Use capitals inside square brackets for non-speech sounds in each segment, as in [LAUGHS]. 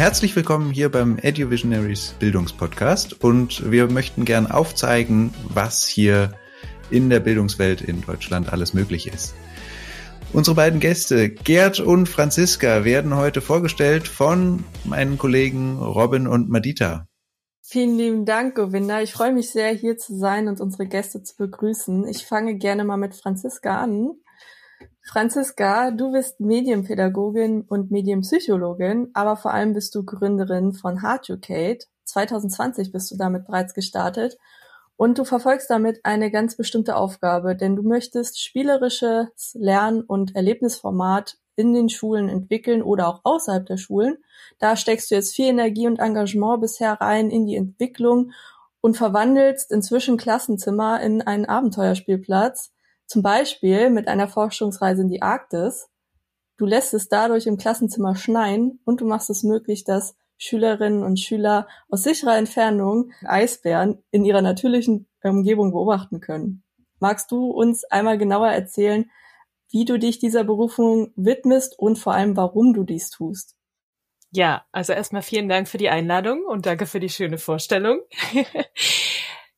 Herzlich willkommen hier beim EduVisionaries Bildungspodcast und wir möchten gern aufzeigen, was hier in der Bildungswelt in Deutschland alles möglich ist. Unsere beiden Gäste, Gerd und Franziska, werden heute vorgestellt von meinen Kollegen Robin und Madita. Vielen lieben Dank, Govinda. Ich freue mich sehr, hier zu sein und unsere Gäste zu begrüßen. Ich fange gerne mal mit Franziska an. Franziska, du bist Medienpädagogin und Medienpsychologin, aber vor allem bist du Gründerin von Heartucate. 2020 bist du damit bereits gestartet und du verfolgst damit eine ganz bestimmte Aufgabe, denn du möchtest spielerisches Lern- und Erlebnisformat in den Schulen entwickeln oder auch außerhalb der Schulen. Da steckst du jetzt viel Energie und Engagement bisher rein in die Entwicklung und verwandelst inzwischen Klassenzimmer in einen Abenteuerspielplatz, zum Beispiel mit einer Forschungsreise in die Arktis. Du lässt es dadurch im Klassenzimmer schneien und du machst es möglich, dass Schülerinnen und Schüler aus sicherer Entfernung Eisbären in ihrer natürlichen Umgebung beobachten können. Magst du uns einmal genauer erzählen, wie du dich dieser Berufung widmest und vor allem, warum du dies tust. Ja, also erstmal vielen Dank für die Einladung und danke für die schöne Vorstellung. [LAUGHS]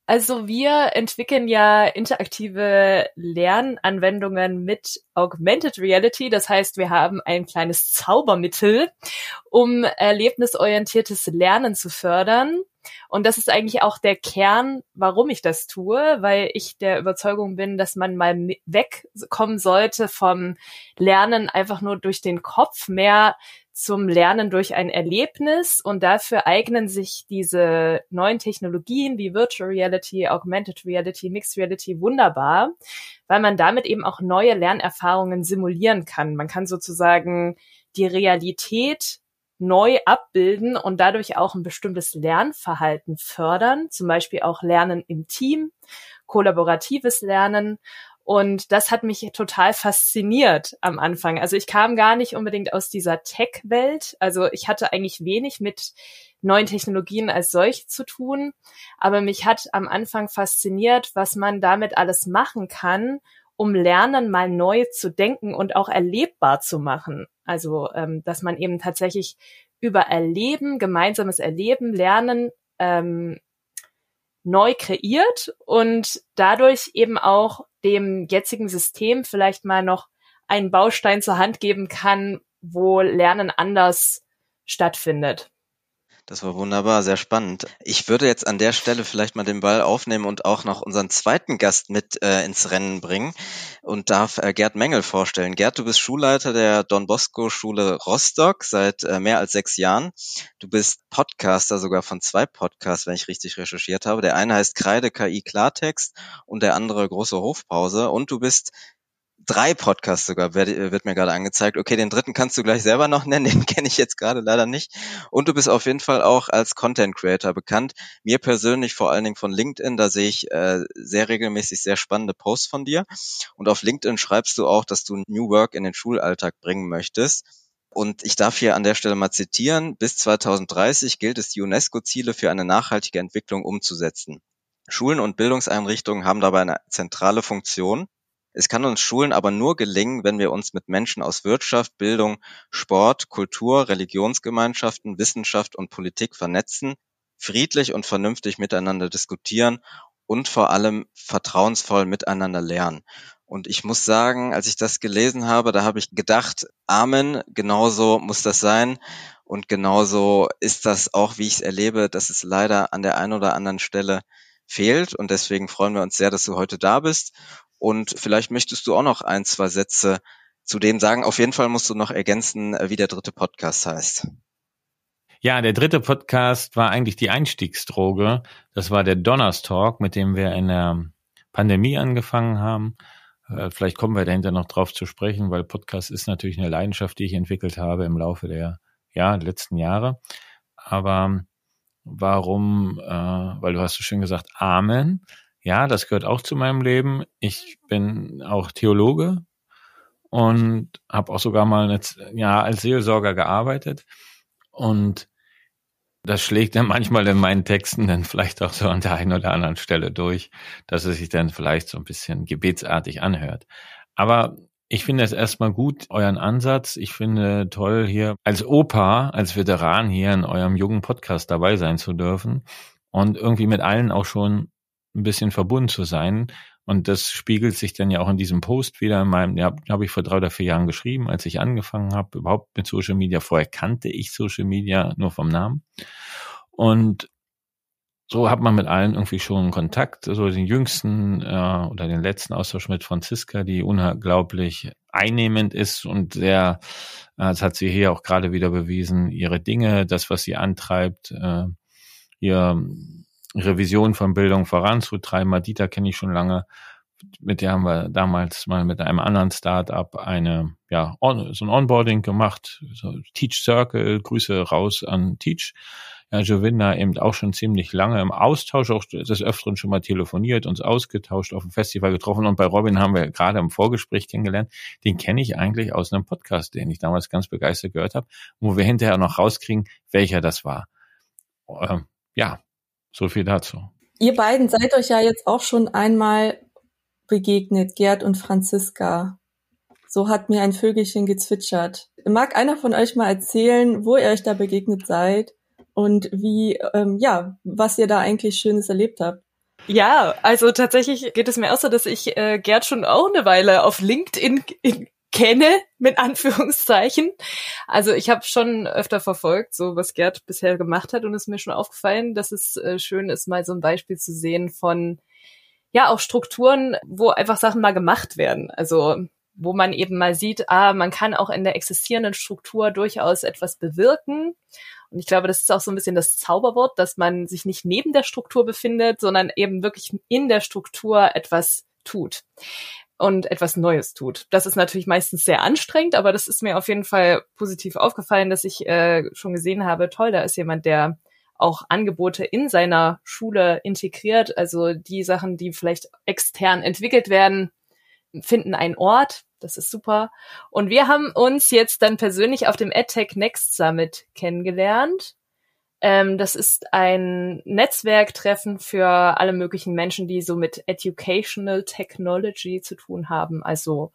Also wir entwickeln ja interaktive Lernanwendungen mit Augmented Reality. Das heißt, wir haben ein kleines Zaubermittel, um erlebnisorientiertes Lernen zu fördern. Und das ist eigentlich auch der Kern, warum ich das tue, weil ich der Überzeugung bin, dass man mal wegkommen sollte vom Lernen einfach nur durch den Kopf, mehr zum Lernen durch ein Erlebnis und dafür eignen sich diese neuen Technologien wie Virtual Reality, Augmented Reality, Mixed Reality wunderbar, weil man damit eben auch neue Lernerfahrungen simulieren kann. Man kann sozusagen die Realität neu abbilden und dadurch auch ein bestimmtes Lernverhalten fördern, zum Beispiel auch Lernen im Team, kollaboratives Lernen. Und das hat mich total fasziniert am Anfang. Also ich kam gar nicht unbedingt aus dieser Tech-Welt. Also ich hatte eigentlich wenig mit neuen Technologien als solch zu tun. Aber mich hat am Anfang fasziniert, was man damit alles machen kann, um Lernen mal neu zu denken und auch erlebbar zu machen. Also, ähm, dass man eben tatsächlich über Erleben, gemeinsames Erleben, Lernen ähm, neu kreiert und dadurch eben auch dem jetzigen System vielleicht mal noch einen Baustein zur Hand geben kann, wo Lernen anders stattfindet. Das war wunderbar, sehr spannend. Ich würde jetzt an der Stelle vielleicht mal den Ball aufnehmen und auch noch unseren zweiten Gast mit äh, ins Rennen bringen und darf äh, Gerd Mengel vorstellen. Gerd, du bist Schulleiter der Don Bosco Schule Rostock seit äh, mehr als sechs Jahren. Du bist Podcaster sogar von zwei Podcasts, wenn ich richtig recherchiert habe. Der eine heißt Kreide KI Klartext und der andere Große Hofpause. Und du bist drei Podcasts sogar, wird, wird mir gerade angezeigt. Okay, den dritten kannst du gleich selber noch nennen, [LAUGHS] den kenne ich jetzt gerade leider nicht. Und du bist auf jeden Fall auch als Content Creator bekannt. Mir persönlich vor allen Dingen von LinkedIn, da sehe ich äh, sehr regelmäßig sehr spannende Posts von dir. Und auf LinkedIn schreibst du auch, dass du New Work in den Schulalltag bringen möchtest. Und ich darf hier an der Stelle mal zitieren, bis 2030 gilt es, die UNESCO-Ziele für eine nachhaltige Entwicklung umzusetzen. Schulen und Bildungseinrichtungen haben dabei eine zentrale Funktion. Es kann uns Schulen aber nur gelingen, wenn wir uns mit Menschen aus Wirtschaft, Bildung, Sport, Kultur, Religionsgemeinschaften, Wissenschaft und Politik vernetzen, friedlich und vernünftig miteinander diskutieren und vor allem vertrauensvoll miteinander lernen. Und ich muss sagen, als ich das gelesen habe, da habe ich gedacht, Amen, genauso muss das sein. Und genauso ist das auch, wie ich es erlebe, dass es leider an der einen oder anderen Stelle fehlt. Und deswegen freuen wir uns sehr, dass du heute da bist und vielleicht möchtest du auch noch ein, zwei Sätze zu dem sagen. Auf jeden Fall musst du noch ergänzen, äh, wie der dritte Podcast heißt. Ja, der dritte Podcast war eigentlich die Einstiegsdroge. Das war der Donnerstalk, mit dem wir in der Pandemie angefangen haben. Äh, vielleicht kommen wir dahinter noch drauf zu sprechen, weil Podcast ist natürlich eine Leidenschaft, die ich entwickelt habe im Laufe der ja, letzten Jahre. Aber warum, äh, weil du hast so schön gesagt, Amen. Ja, das gehört auch zu meinem Leben. Ich bin auch Theologe und habe auch sogar mal eine, ja, als Seelsorger gearbeitet. Und das schlägt dann manchmal in meinen Texten dann vielleicht auch so an der einen oder anderen Stelle durch, dass es sich dann vielleicht so ein bisschen gebetsartig anhört. Aber Ich finde es erstmal gut, euren Ansatz. Ich finde toll, hier als Opa, als Veteran hier in eurem jungen Podcast dabei sein zu dürfen und irgendwie mit allen auch schon ein bisschen verbunden zu sein. Und das spiegelt sich dann ja auch in diesem Post wieder in meinem, ja, habe ich vor drei oder vier Jahren geschrieben, als ich angefangen habe, überhaupt mit Social Media. Vorher kannte ich Social Media nur vom Namen. Und so hat man mit allen irgendwie schon Kontakt. So den jüngsten äh, oder den letzten Austausch mit Franziska, die unglaublich einnehmend ist und sehr, äh, das hat sie hier auch gerade wieder bewiesen, ihre Dinge, das, was sie antreibt, äh, ihr ihre Vision von Bildung voranzutreiben. Madita kenne ich schon lange. Mit der haben wir damals mal mit einem anderen Startup eine, ja, on, so ein Onboarding gemacht. So Teach Circle, Grüße raus an Teach ja, Jovinda eben auch schon ziemlich lange im Austausch, auch des Öfteren schon mal telefoniert, uns ausgetauscht, auf dem Festival getroffen und bei Robin haben wir gerade im Vorgespräch kennengelernt. Den kenne ich eigentlich aus einem Podcast, den ich damals ganz begeistert gehört habe, wo wir hinterher noch rauskriegen, welcher das war. Ähm, ja, so viel dazu. Ihr beiden seid euch ja jetzt auch schon einmal begegnet, Gerd und Franziska. So hat mir ein Vögelchen gezwitschert. Mag einer von euch mal erzählen, wo ihr euch da begegnet seid und wie, ähm, ja, was ihr da eigentlich Schönes erlebt habt. Ja, also tatsächlich geht es mir auch so, dass ich äh, Gerd schon auch eine Weile auf LinkedIn in, kenne, mit Anführungszeichen. Also ich habe schon öfter verfolgt, so was Gerd bisher gemacht hat und es mir schon aufgefallen, dass es äh, schön ist, mal so ein Beispiel zu sehen von ja auch Strukturen, wo einfach Sachen mal gemacht werden. Also wo man eben mal sieht, ah, man kann auch in der existierenden Struktur durchaus etwas bewirken und ich glaube, das ist auch so ein bisschen das Zauberwort, dass man sich nicht neben der Struktur befindet, sondern eben wirklich in der Struktur etwas tut und etwas Neues tut. Das ist natürlich meistens sehr anstrengend, aber das ist mir auf jeden Fall positiv aufgefallen, dass ich äh, schon gesehen habe, toll, da ist jemand, der auch Angebote in seiner Schule integriert, also die Sachen, die vielleicht extern entwickelt werden, finden einen Ort, das ist super. Und wir haben uns jetzt dann persönlich auf dem EdTech Next Summit kennengelernt. Ähm, das ist ein Netzwerktreffen für alle möglichen Menschen, die so mit Educational Technology zu tun haben. Also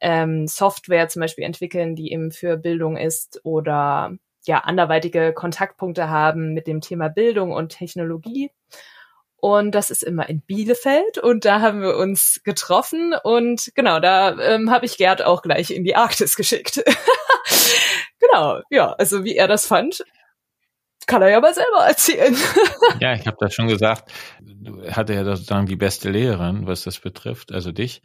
ähm, Software zum Beispiel entwickeln, die eben für Bildung ist oder ja anderweitige Kontaktpunkte haben mit dem Thema Bildung und Technologie. Und das ist immer in Bielefeld und da haben wir uns getroffen und genau, da ähm, habe ich Gerd auch gleich in die Arktis geschickt. [LAUGHS] genau, ja, also wie er das fand, kann er ja mal selber erzählen. [LAUGHS] ja, ich habe das schon gesagt. Du hatte ja sozusagen die beste Lehrerin, was das betrifft, also dich.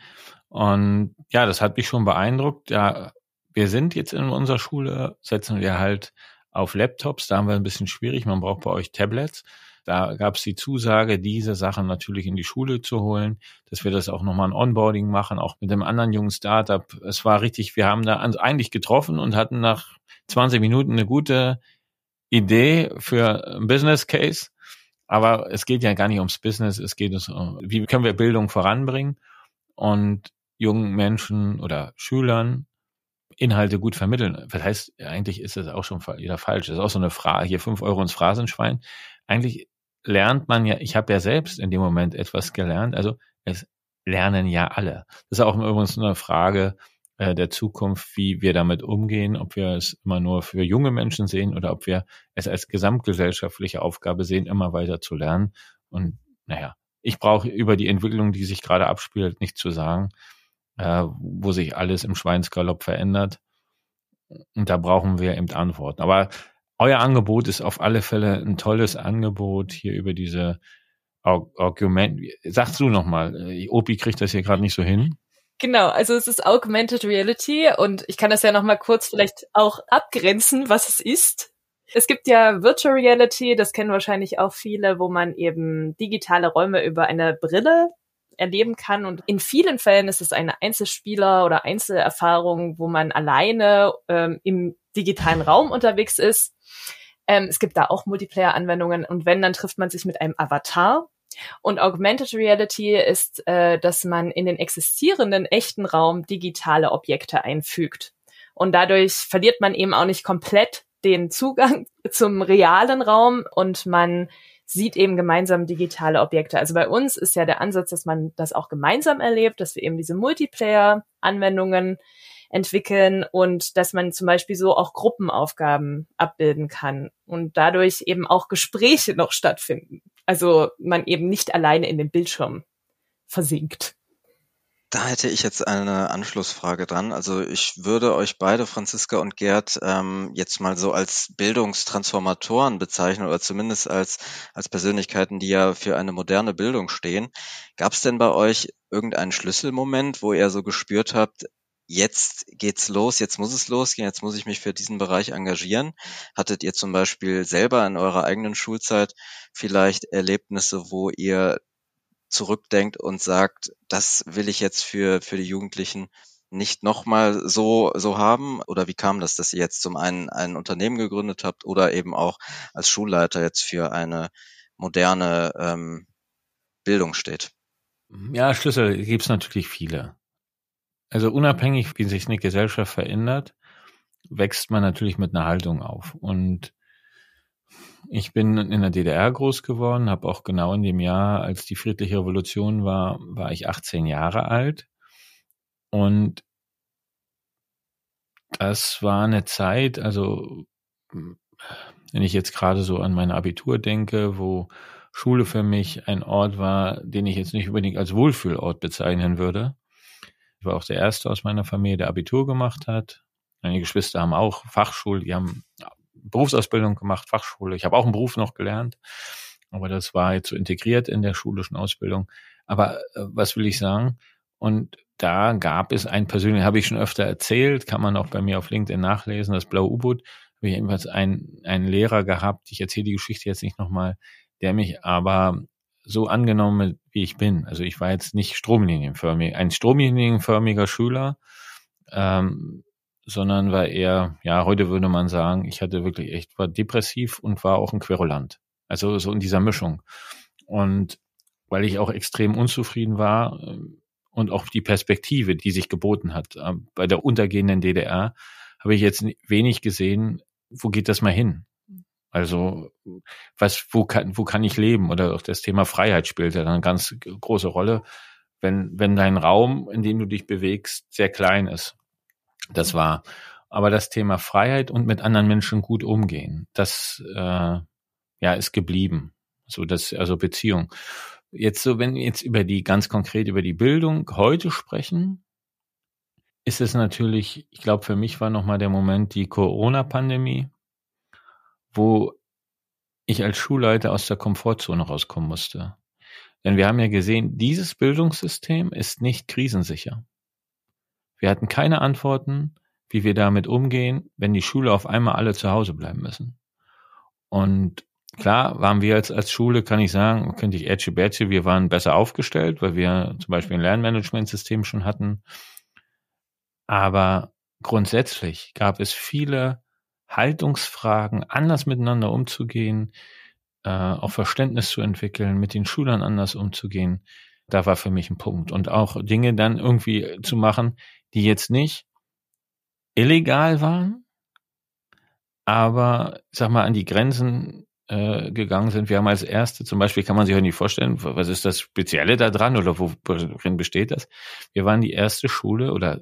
Und ja, das hat mich schon beeindruckt. Ja, wir sind jetzt in unserer Schule, setzen wir halt auf Laptops, da haben wir ein bisschen schwierig, man braucht bei euch Tablets. Da gab es die Zusage, diese Sachen natürlich in die Schule zu holen, dass wir das auch nochmal ein Onboarding machen, auch mit dem anderen jungen Startup. Es war richtig, wir haben da eigentlich getroffen und hatten nach 20 Minuten eine gute Idee für ein Business Case. Aber es geht ja gar nicht ums Business, es geht um, wie können wir Bildung voranbringen und jungen Menschen oder Schülern Inhalte gut vermitteln. Das heißt, eigentlich ist das auch schon wieder falsch. Das ist auch so eine Frage, hier fünf Euro ins Phrasenschwein. Eigentlich lernt man ja, ich habe ja selbst in dem Moment etwas gelernt, also es lernen ja alle. Das ist auch übrigens eine Frage äh, der Zukunft, wie wir damit umgehen, ob wir es immer nur für junge Menschen sehen oder ob wir es als gesamtgesellschaftliche Aufgabe sehen, immer weiter zu lernen. Und naja, ich brauche über die Entwicklung, die sich gerade abspielt, nicht zu sagen, äh, wo sich alles im Schweinsgalopp verändert. Und da brauchen wir eben Antworten. Aber euer Angebot ist auf alle Fälle ein tolles Angebot hier über diese Argument. Sagst du nochmal, äh, Opi kriegt das hier gerade nicht so hin. Genau, also es ist Augmented Reality und ich kann das ja nochmal kurz vielleicht auch abgrenzen, was es ist. Es gibt ja Virtual Reality, das kennen wahrscheinlich auch viele, wo man eben digitale Räume über eine Brille erleben kann. Und in vielen Fällen ist es eine Einzelspieler- oder Einzelerfahrung, wo man alleine ähm, im digitalen Raum unterwegs ist. Ähm, es gibt da auch Multiplayer-Anwendungen und wenn, dann trifft man sich mit einem Avatar. Und Augmented Reality ist, äh, dass man in den existierenden echten Raum digitale Objekte einfügt. Und dadurch verliert man eben auch nicht komplett den Zugang [LAUGHS] zum realen Raum und man sieht eben gemeinsam digitale Objekte. Also bei uns ist ja der Ansatz, dass man das auch gemeinsam erlebt, dass wir eben diese Multiplayer-Anwendungen entwickeln und dass man zum Beispiel so auch Gruppenaufgaben abbilden kann und dadurch eben auch Gespräche noch stattfinden. Also man eben nicht alleine in den Bildschirm versinkt. Da hätte ich jetzt eine Anschlussfrage dran. Also ich würde euch beide, Franziska und Gerd, ähm, jetzt mal so als Bildungstransformatoren bezeichnen oder zumindest als, als Persönlichkeiten, die ja für eine moderne Bildung stehen. Gab es denn bei euch irgendeinen Schlüsselmoment, wo ihr so gespürt habt, jetzt geht's los, jetzt muss es losgehen, jetzt muss ich mich für diesen Bereich engagieren? Hattet ihr zum Beispiel selber in eurer eigenen Schulzeit vielleicht Erlebnisse, wo ihr zurückdenkt und sagt, das will ich jetzt für, für die Jugendlichen nicht nochmal so, so haben? Oder wie kam das, dass ihr jetzt zum einen ein Unternehmen gegründet habt oder eben auch als Schulleiter jetzt für eine moderne ähm, Bildung steht? Ja, Schlüssel gibt's natürlich viele. Also unabhängig, wie sich eine Gesellschaft verändert, wächst man natürlich mit einer Haltung auf. Und ich bin in der DDR groß geworden, habe auch genau in dem Jahr, als die friedliche Revolution war, war ich 18 Jahre alt. Und das war eine Zeit, also wenn ich jetzt gerade so an mein Abitur denke, wo Schule für mich ein Ort war, den ich jetzt nicht unbedingt als Wohlfühlort bezeichnen würde. Ich war auch der Erste aus meiner Familie, der Abitur gemacht hat. Meine Geschwister haben auch Fachschule, die haben Berufsausbildung gemacht, Fachschule. Ich habe auch einen Beruf noch gelernt, aber das war jetzt so integriert in der schulischen Ausbildung. Aber äh, was will ich sagen? Und da gab es ein persönlich, habe ich schon öfter erzählt, kann man auch bei mir auf LinkedIn nachlesen, das blaue U-Boot, habe ich jedenfalls einen, einen Lehrer gehabt, ich erzähle die Geschichte jetzt nicht nochmal, der mich aber so angenommen, wie ich bin. Also ich war jetzt nicht stromlinienförmig, ein stromlinienförmiger Schüler, ähm, sondern war eher, ja, heute würde man sagen, ich hatte wirklich echt, war depressiv und war auch ein Querulant. Also so in dieser Mischung. Und weil ich auch extrem unzufrieden war äh, und auch die Perspektive, die sich geboten hat, äh, bei der untergehenden DDR, habe ich jetzt wenig gesehen, wo geht das mal hin? Also was, wo kann, wo kann ich leben? Oder auch das Thema Freiheit spielt ja eine ganz große Rolle, wenn, wenn dein Raum, in dem du dich bewegst, sehr klein ist. Das war. Aber das Thema Freiheit und mit anderen Menschen gut umgehen, das äh, ja ist geblieben. So das also Beziehung. Jetzt so, wenn wir jetzt über die ganz konkret über die Bildung heute sprechen, ist es natürlich, ich glaube, für mich war nochmal der Moment die Corona-Pandemie, wo ich als Schulleiter aus der Komfortzone rauskommen musste. Denn wir haben ja gesehen, dieses Bildungssystem ist nicht krisensicher. Wir hatten keine Antworten, wie wir damit umgehen, wenn die Schule auf einmal alle zu Hause bleiben müssen. Und klar waren wir als, als Schule, kann ich sagen, könnte ich Ätsche Bärtsche, wir waren besser aufgestellt, weil wir zum Beispiel ein Lernmanagementsystem schon hatten. Aber grundsätzlich gab es viele Haltungsfragen, anders miteinander umzugehen, äh, auch Verständnis zu entwickeln, mit den Schülern anders umzugehen. Da war für mich ein Punkt. Und auch Dinge dann irgendwie zu machen, die jetzt nicht illegal waren, aber sag mal an die Grenzen äh, gegangen sind. Wir haben als erste, zum Beispiel kann man sich auch nicht vorstellen, was ist das Spezielle da dran oder worin besteht das? Wir waren die erste Schule oder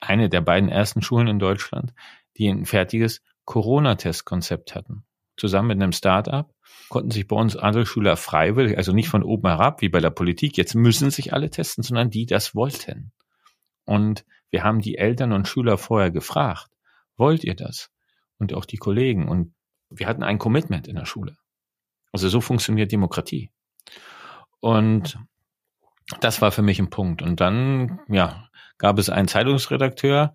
eine der beiden ersten Schulen in Deutschland, die ein fertiges Corona-Testkonzept hatten. Zusammen mit einem Start-up konnten sich bei uns alle Schüler freiwillig, also nicht von oben herab wie bei der Politik, jetzt müssen sich alle testen, sondern die das wollten. Und wir haben die Eltern und Schüler vorher gefragt, wollt ihr das? Und auch die Kollegen. Und wir hatten ein Commitment in der Schule. Also so funktioniert Demokratie. Und das war für mich ein Punkt. Und dann, ja, gab es einen Zeitungsredakteur,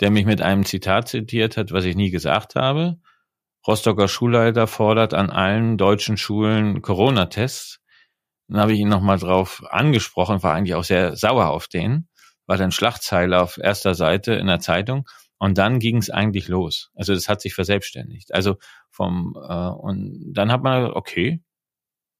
der mich mit einem Zitat zitiert hat, was ich nie gesagt habe. Rostocker Schulleiter fordert an allen deutschen Schulen Corona-Tests. Dann habe ich ihn nochmal drauf angesprochen, war eigentlich auch sehr sauer auf den war dann Schlagzeile auf erster Seite in der Zeitung und dann ging es eigentlich los. Also das hat sich verselbstständigt. Also vom äh, und dann hat man okay,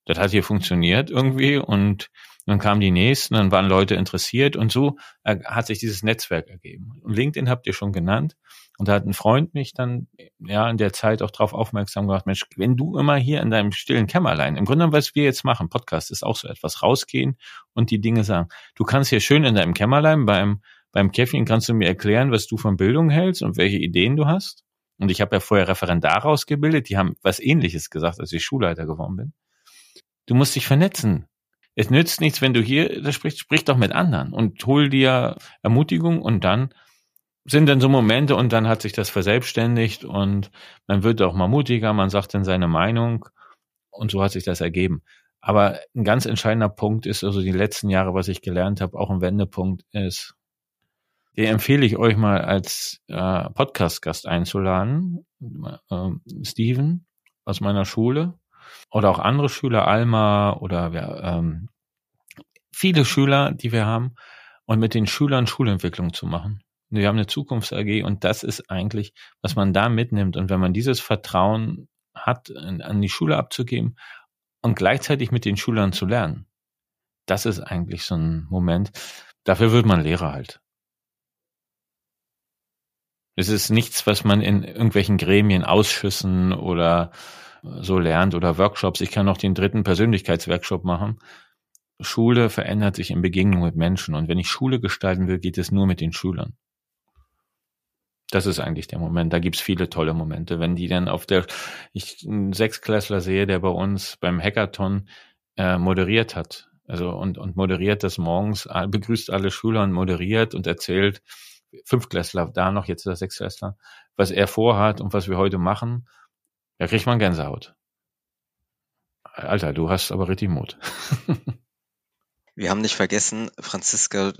das hat hier funktioniert irgendwie und dann kamen die nächsten, dann waren Leute interessiert und so äh, hat sich dieses Netzwerk ergeben. Und LinkedIn habt ihr schon genannt. Und da hat ein Freund mich dann ja in der Zeit auch darauf aufmerksam gemacht, Mensch, wenn du immer hier in deinem stillen Kämmerlein, im Grunde was wir jetzt machen, Podcast ist auch so etwas, rausgehen und die Dinge sagen. Du kannst hier schön in deinem Kämmerlein beim, beim Käffchen kannst du mir erklären, was du von Bildung hältst und welche Ideen du hast. Und ich habe ja vorher Referendar ausgebildet, die haben was ähnliches gesagt, als ich Schulleiter geworden bin. Du musst dich vernetzen. Es nützt nichts, wenn du hier da sprichst, sprich doch mit anderen und hol dir Ermutigung und dann sind dann so Momente und dann hat sich das verselbstständigt und man wird auch mal mutiger, man sagt dann seine Meinung und so hat sich das ergeben. Aber ein ganz entscheidender Punkt ist also die letzten Jahre, was ich gelernt habe, auch ein Wendepunkt ist, den empfehle ich euch mal als äh, Podcast-Gast einzuladen, äh, Steven aus meiner Schule oder auch andere Schüler, Alma oder wir, ähm, viele Schüler, die wir haben und mit den Schülern Schulentwicklung zu machen. Wir haben eine Zukunfts-AG und das ist eigentlich, was man da mitnimmt. Und wenn man dieses Vertrauen hat, an die Schule abzugeben und gleichzeitig mit den Schülern zu lernen, das ist eigentlich so ein Moment. Dafür wird man Lehrer halt. Es ist nichts, was man in irgendwelchen Gremien, Ausschüssen oder so lernt oder Workshops. Ich kann noch den dritten Persönlichkeitsworkshop machen. Schule verändert sich in Begegnung mit Menschen. Und wenn ich Schule gestalten will, geht es nur mit den Schülern. Das ist eigentlich der Moment. Da gibt's viele tolle Momente. Wenn die dann auf der, ich einen Sechsklässler sehe, der bei uns beim Hackathon äh, moderiert hat. Also und, und moderiert das morgens, begrüßt alle Schüler und moderiert und erzählt, Fünfklässler, da noch jetzt der Sechsklässler, was er vorhat und was wir heute machen, da kriegt man Gänsehaut. Alter, du hast aber richtig Mut. [LAUGHS] wir haben nicht vergessen, Franziska,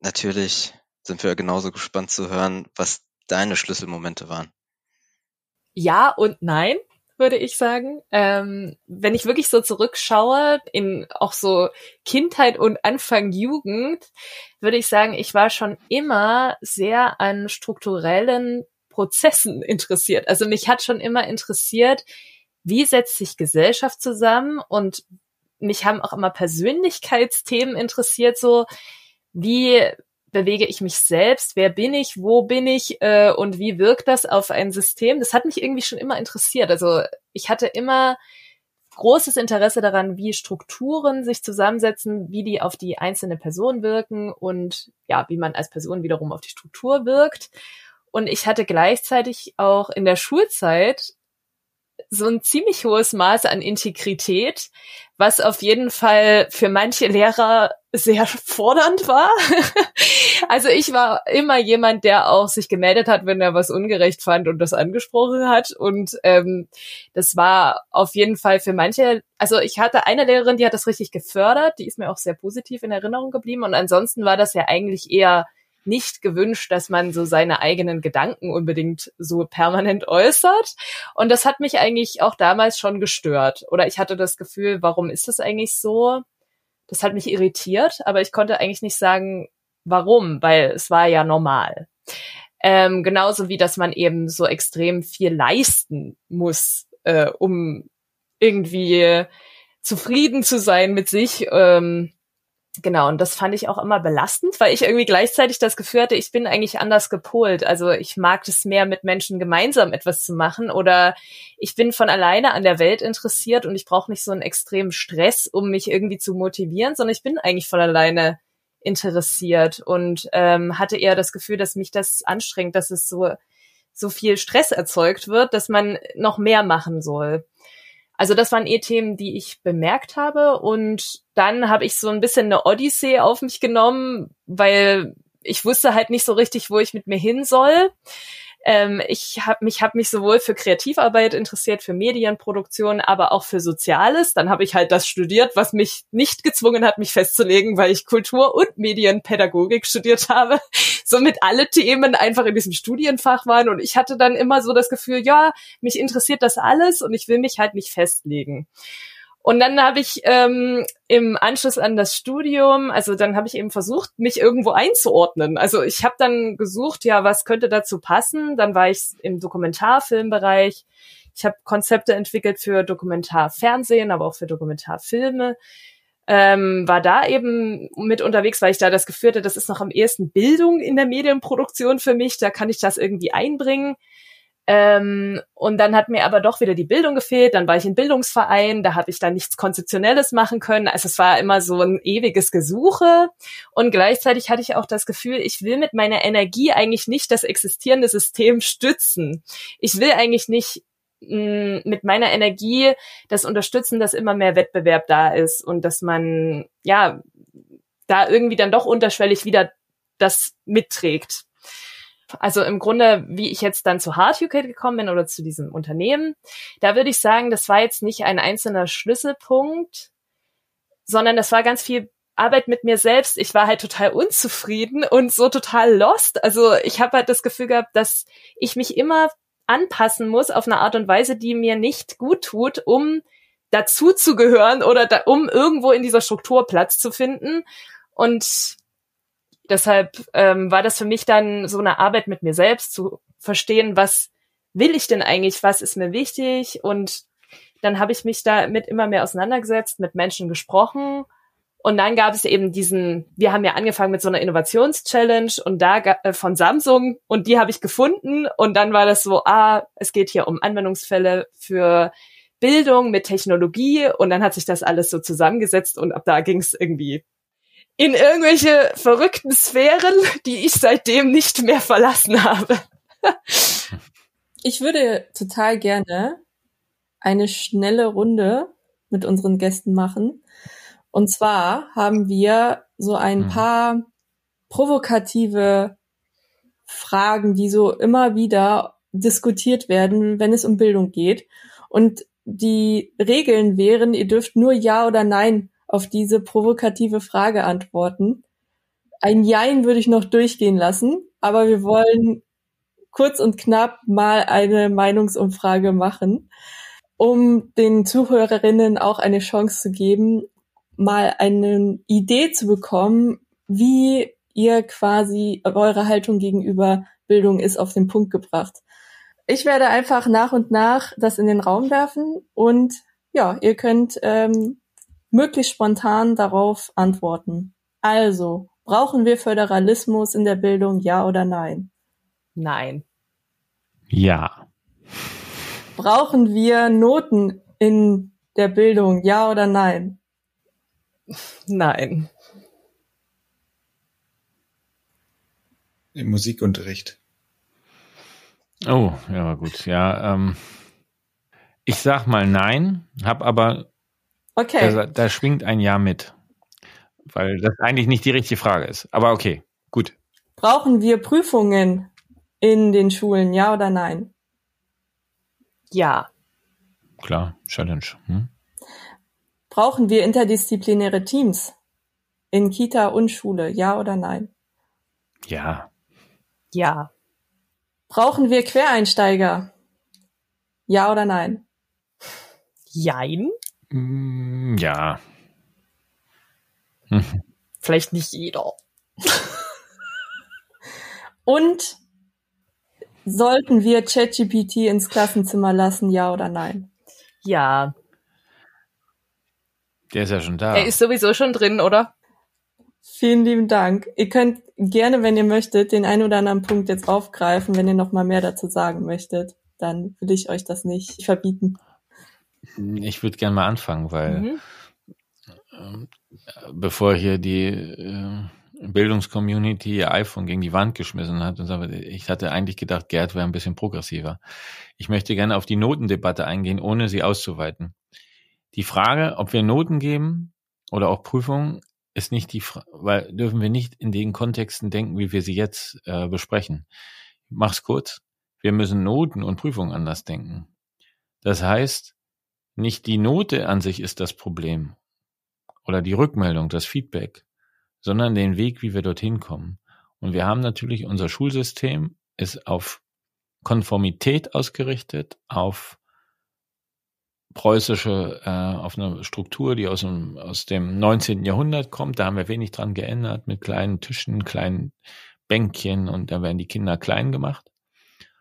natürlich sind wir genauso gespannt zu hören, was deine Schlüsselmomente waren. Ja und nein würde ich sagen. Ähm, wenn ich wirklich so zurückschaue in auch so Kindheit und Anfang Jugend, würde ich sagen, ich war schon immer sehr an strukturellen Prozessen interessiert. Also mich hat schon immer interessiert, wie setzt sich Gesellschaft zusammen und mich haben auch immer Persönlichkeitsthemen interessiert, so wie bewege ich mich selbst, wer bin ich, wo bin ich äh, und wie wirkt das auf ein System. Das hat mich irgendwie schon immer interessiert. Also ich hatte immer großes Interesse daran, wie Strukturen sich zusammensetzen, wie die auf die einzelne Person wirken und ja, wie man als Person wiederum auf die Struktur wirkt. Und ich hatte gleichzeitig auch in der Schulzeit so ein ziemlich hohes Maß an Integrität, was auf jeden Fall für manche Lehrer sehr fordernd war. [LAUGHS] also ich war immer jemand, der auch sich gemeldet hat, wenn er was ungerecht fand und das angesprochen hat. Und ähm, das war auf jeden Fall für manche, also ich hatte eine Lehrerin, die hat das richtig gefördert, die ist mir auch sehr positiv in Erinnerung geblieben. Und ansonsten war das ja eigentlich eher nicht gewünscht, dass man so seine eigenen Gedanken unbedingt so permanent äußert. Und das hat mich eigentlich auch damals schon gestört. Oder ich hatte das Gefühl, warum ist das eigentlich so? Das hat mich irritiert, aber ich konnte eigentlich nicht sagen, warum, weil es war ja normal. Ähm, genauso wie, dass man eben so extrem viel leisten muss, äh, um irgendwie zufrieden zu sein mit sich. Ähm, Genau, und das fand ich auch immer belastend, weil ich irgendwie gleichzeitig das Gefühl hatte, ich bin eigentlich anders gepolt. Also ich mag es mehr, mit Menschen gemeinsam etwas zu machen oder ich bin von alleine an der Welt interessiert und ich brauche nicht so einen extremen Stress, um mich irgendwie zu motivieren, sondern ich bin eigentlich von alleine interessiert und ähm, hatte eher das Gefühl, dass mich das anstrengt, dass es so so viel Stress erzeugt wird, dass man noch mehr machen soll. Also das waren eh Themen, die ich bemerkt habe. Und dann habe ich so ein bisschen eine Odyssee auf mich genommen, weil ich wusste halt nicht so richtig, wo ich mit mir hin soll. Ähm, ich habe mich, hab mich sowohl für Kreativarbeit interessiert, für Medienproduktion, aber auch für Soziales. Dann habe ich halt das studiert, was mich nicht gezwungen hat, mich festzulegen, weil ich Kultur- und Medienpädagogik studiert habe. [LAUGHS] Somit alle Themen einfach in diesem Studienfach waren. Und ich hatte dann immer so das Gefühl, ja, mich interessiert das alles und ich will mich halt nicht festlegen. Und dann habe ich ähm, im Anschluss an das Studium, also dann habe ich eben versucht, mich irgendwo einzuordnen. Also ich habe dann gesucht, ja, was könnte dazu passen? Dann war ich im Dokumentarfilmbereich. Ich habe Konzepte entwickelt für Dokumentarfernsehen, aber auch für Dokumentarfilme. ähm, war da eben mit unterwegs, weil ich da das Gefühl hatte, das ist noch am ehesten Bildung in der Medienproduktion für mich, da kann ich das irgendwie einbringen. Ähm, und dann hat mir aber doch wieder die Bildung gefehlt. Dann war ich im Bildungsverein, da habe ich dann nichts Konzeptionelles machen können. Also es war immer so ein ewiges Gesuche. Und gleichzeitig hatte ich auch das Gefühl, ich will mit meiner Energie eigentlich nicht das existierende System stützen. Ich will eigentlich nicht mm, mit meiner Energie das unterstützen, dass immer mehr Wettbewerb da ist und dass man ja da irgendwie dann doch unterschwellig wieder das mitträgt also im Grunde, wie ich jetzt dann zu Hard UK gekommen bin oder zu diesem Unternehmen, da würde ich sagen, das war jetzt nicht ein einzelner Schlüsselpunkt, sondern das war ganz viel Arbeit mit mir selbst. Ich war halt total unzufrieden und so total lost. Also ich habe halt das Gefühl gehabt, dass ich mich immer anpassen muss auf eine Art und Weise, die mir nicht gut tut, um dazu zu gehören oder da, um irgendwo in dieser Struktur Platz zu finden. Und Deshalb ähm, war das für mich dann so eine Arbeit mit mir selbst zu verstehen, was will ich denn eigentlich, was ist mir wichtig? Und dann habe ich mich damit immer mehr auseinandergesetzt, mit Menschen gesprochen. Und dann gab es eben diesen, wir haben ja angefangen mit so einer Innovations-Challenge und da äh, von Samsung und die habe ich gefunden. Und dann war das so, ah, es geht hier um Anwendungsfälle für Bildung mit Technologie. Und dann hat sich das alles so zusammengesetzt und ab da ging es irgendwie in irgendwelche verrückten Sphären, die ich seitdem nicht mehr verlassen habe. ich würde total gerne eine schnelle Runde mit unseren Gästen machen. Und zwar haben wir so ein mhm. paar provokative Fragen, die so immer wieder diskutiert werden, wenn es um Bildung geht. Und die Regeln wären, ihr dürft nur Ja oder Nein auf diese provokative Frage antworten. Ein Jein würde ich noch durchgehen lassen, aber wir wollen kurz und knapp mal eine Meinungsumfrage machen, um den Zuhörerinnen auch eine Chance zu geben, mal eine Idee zu bekommen, wie ihr quasi eure Haltung gegenüber Bildung ist auf den Punkt gebracht. Ich werde einfach nach und nach das in den Raum werfen und ja, ihr könnt ähm, möglichst spontan darauf antworten. Also, brauchen wir Föderalismus in der Bildung, ja oder nein? Nein. Ja. Brauchen wir Noten in der Bildung, ja oder nein? Nein. Im Musikunterricht. Oh, ja, gut. Ja, ähm, ich sag mal nein, hab aber Okay. Da, da schwingt ein Ja mit. Weil das eigentlich nicht die richtige Frage ist. Aber okay, gut. Brauchen wir Prüfungen in den Schulen, ja oder nein? Ja. Klar, Challenge. Hm? Brauchen wir interdisziplinäre Teams in Kita und Schule, ja oder nein? Ja. Ja. Brauchen wir Quereinsteiger? Ja oder nein? Jein. Mm, ja. Vielleicht nicht jeder. Und sollten wir ChatGPT ins Klassenzimmer lassen, ja oder nein? Ja. Der ist ja schon da. Er ist sowieso schon drin, oder? Vielen lieben Dank. Ihr könnt gerne, wenn ihr möchtet, den einen oder anderen Punkt jetzt aufgreifen, wenn ihr noch mal mehr dazu sagen möchtet. Dann will ich euch das nicht verbieten. Ich würde gerne mal anfangen, weil mhm. äh, bevor hier die äh, Bildungscommunity ihr iPhone gegen die Wand geschmissen hat und so, ich hatte eigentlich gedacht, Gerd wäre ein bisschen progressiver. Ich möchte gerne auf die Notendebatte eingehen, ohne sie auszuweiten. Die Frage, ob wir Noten geben oder auch Prüfungen, ist nicht die Frage, weil dürfen wir nicht in den Kontexten denken, wie wir sie jetzt äh, besprechen. mach's kurz. Wir müssen Noten und Prüfungen anders denken. Das heißt, nicht die Note an sich ist das Problem oder die Rückmeldung, das Feedback, sondern den Weg, wie wir dorthin kommen. Und wir haben natürlich unser Schulsystem ist auf Konformität ausgerichtet, auf preußische, äh, auf eine Struktur, die aus dem, aus dem 19. Jahrhundert kommt. Da haben wir wenig dran geändert mit kleinen Tischen, kleinen Bänkchen und da werden die Kinder klein gemacht.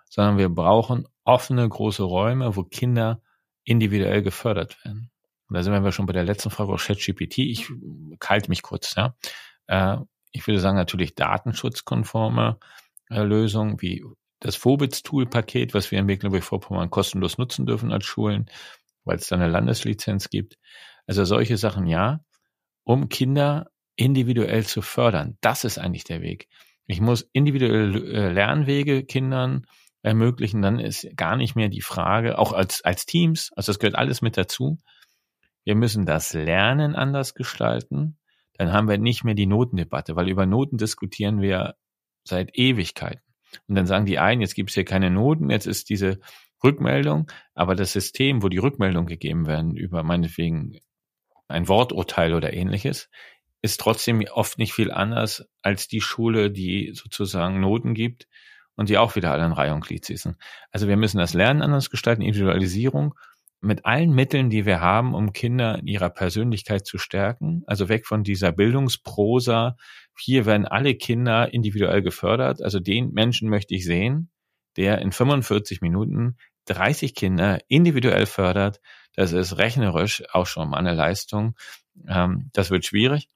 Sondern wir brauchen offene, große Räume, wo Kinder individuell gefördert werden. und da sind wir schon bei der letzten Frage auch ChatGPT, ich halte mich kurz, ja. Äh, ich würde sagen, natürlich datenschutzkonforme äh, Lösungen wie das Vobitz-Tool-Paket, was wir in Mecklenburg-Vorpommern kostenlos nutzen dürfen als Schulen, weil es da eine Landeslizenz gibt. Also solche Sachen ja, um Kinder individuell zu fördern. Das ist eigentlich der Weg. Ich muss individuelle äh, Lernwege Kindern ermöglichen, dann ist gar nicht mehr die Frage, auch als, als Teams, also das gehört alles mit dazu. Wir müssen das Lernen anders gestalten. Dann haben wir nicht mehr die Notendebatte, weil über Noten diskutieren wir seit Ewigkeiten. Und dann sagen die einen, jetzt gibt es hier keine Noten, jetzt ist diese Rückmeldung, aber das System, wo die Rückmeldung gegeben werden über meinetwegen ein Worturteil oder ähnliches, ist trotzdem oft nicht viel anders als die Schule, die sozusagen Noten gibt und die auch wieder alle in Reihe und Glied sitzen. Also wir müssen das Lernen anders gestalten, Individualisierung mit allen Mitteln, die wir haben, um Kinder in ihrer Persönlichkeit zu stärken. Also weg von dieser Bildungsprosa. Hier werden alle Kinder individuell gefördert. Also den Menschen möchte ich sehen, der in 45 Minuten 30 Kinder individuell fördert. Das ist rechnerisch auch schon mal eine Leistung. Ähm, das wird schwierig.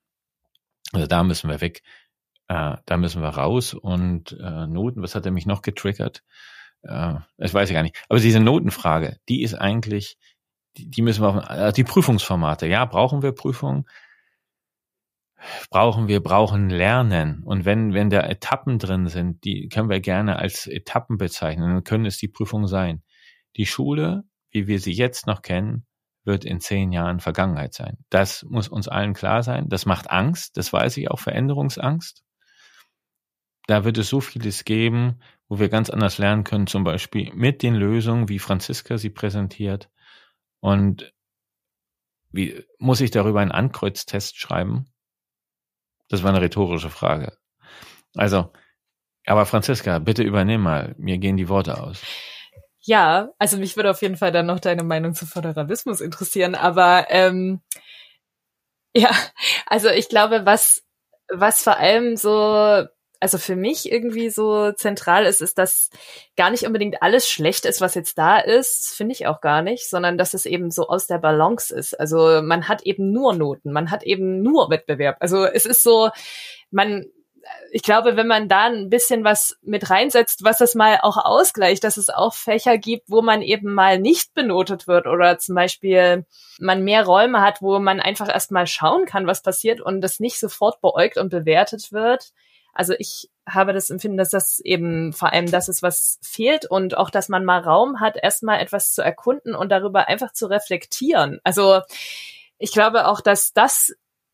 Also da müssen wir weg. Äh, da müssen wir raus. Und äh, Noten, was hat er mich noch getriggert? Äh, das weiß ich gar nicht. Aber diese Notenfrage, die ist eigentlich, die, die müssen wir auf, also die Prüfungsformate. Ja, brauchen wir Prüfungen? Brauchen wir, brauchen Lernen. Und wenn, wenn da Etappen drin sind, die können wir gerne als Etappen bezeichnen. Dann können es die Prüfungen sein. Die Schule, wie wir sie jetzt noch kennen, wird in zehn Jahren Vergangenheit sein. Das muss uns allen klar sein. Das macht Angst. Das weiß ich auch, Veränderungsangst. Da wird es so vieles geben, wo wir ganz anders lernen können, zum Beispiel mit den Lösungen, wie Franziska sie präsentiert. Und wie muss ich darüber einen Ankreuztest schreiben? Das war eine rhetorische Frage. Also, aber Franziska, bitte übernimm mal. Mir gehen die Worte aus. Ja, also mich würde auf jeden Fall dann noch deine Meinung zu Föderalismus interessieren. Aber ähm, ja, also ich glaube, was was vor allem so also für mich irgendwie so zentral ist, ist, dass gar nicht unbedingt alles schlecht ist, was jetzt da ist, finde ich auch gar nicht, sondern dass es eben so aus der Balance ist. Also man hat eben nur Noten, man hat eben nur Wettbewerb. Also es ist so, man, ich glaube, wenn man da ein bisschen was mit reinsetzt, was das mal auch ausgleicht, dass es auch Fächer gibt, wo man eben mal nicht benotet wird oder zum Beispiel man mehr Räume hat, wo man einfach erst mal schauen kann, was passiert und das nicht sofort beäugt und bewertet wird, also ich habe das Empfinden, dass das eben vor allem das ist, was fehlt und auch, dass man mal Raum hat, erstmal etwas zu erkunden und darüber einfach zu reflektieren. Also ich glaube auch, dass das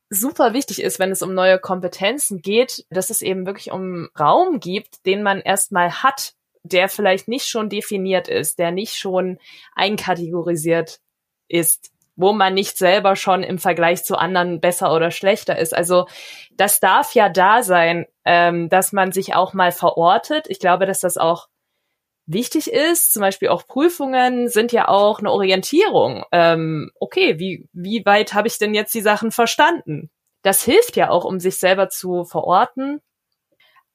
super wichtig ist, wenn es um neue Kompetenzen geht, dass es eben wirklich um Raum gibt, den man erstmal hat, der vielleicht nicht schon definiert ist, der nicht schon einkategorisiert ist wo man nicht selber schon im Vergleich zu anderen besser oder schlechter ist. Also das darf ja da sein, ähm, dass man sich auch mal verortet. Ich glaube, dass das auch wichtig ist. Zum Beispiel auch Prüfungen sind ja auch eine Orientierung. Ähm, okay, wie, wie weit habe ich denn jetzt die Sachen verstanden? Das hilft ja auch, um sich selber zu verorten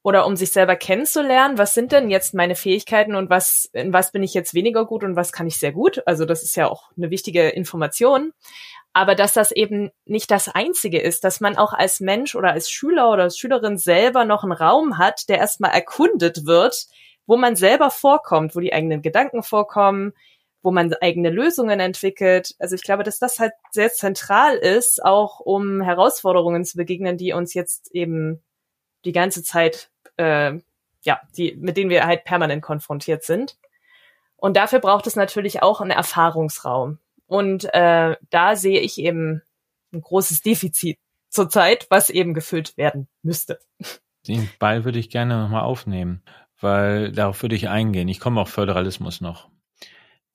oder um sich selber kennenzulernen, was sind denn jetzt meine Fähigkeiten und was, in was bin ich jetzt weniger gut und was kann ich sehr gut. Also das ist ja auch eine wichtige Information. Aber dass das eben nicht das Einzige ist, dass man auch als Mensch oder als Schüler oder als Schülerin selber noch einen Raum hat, der erstmal erkundet wird, wo man selber vorkommt, wo die eigenen Gedanken vorkommen, wo man eigene Lösungen entwickelt. Also ich glaube, dass das halt sehr zentral ist, auch um Herausforderungen zu begegnen, die uns jetzt eben die ganze Zeit äh, ja, die, mit denen wir halt permanent konfrontiert sind. Und dafür braucht es natürlich auch einen Erfahrungsraum. Und äh, da sehe ich eben ein großes Defizit zurzeit, was eben gefüllt werden müsste. Den Ball würde ich gerne nochmal aufnehmen, weil darauf würde ich eingehen. Ich komme auf Föderalismus noch.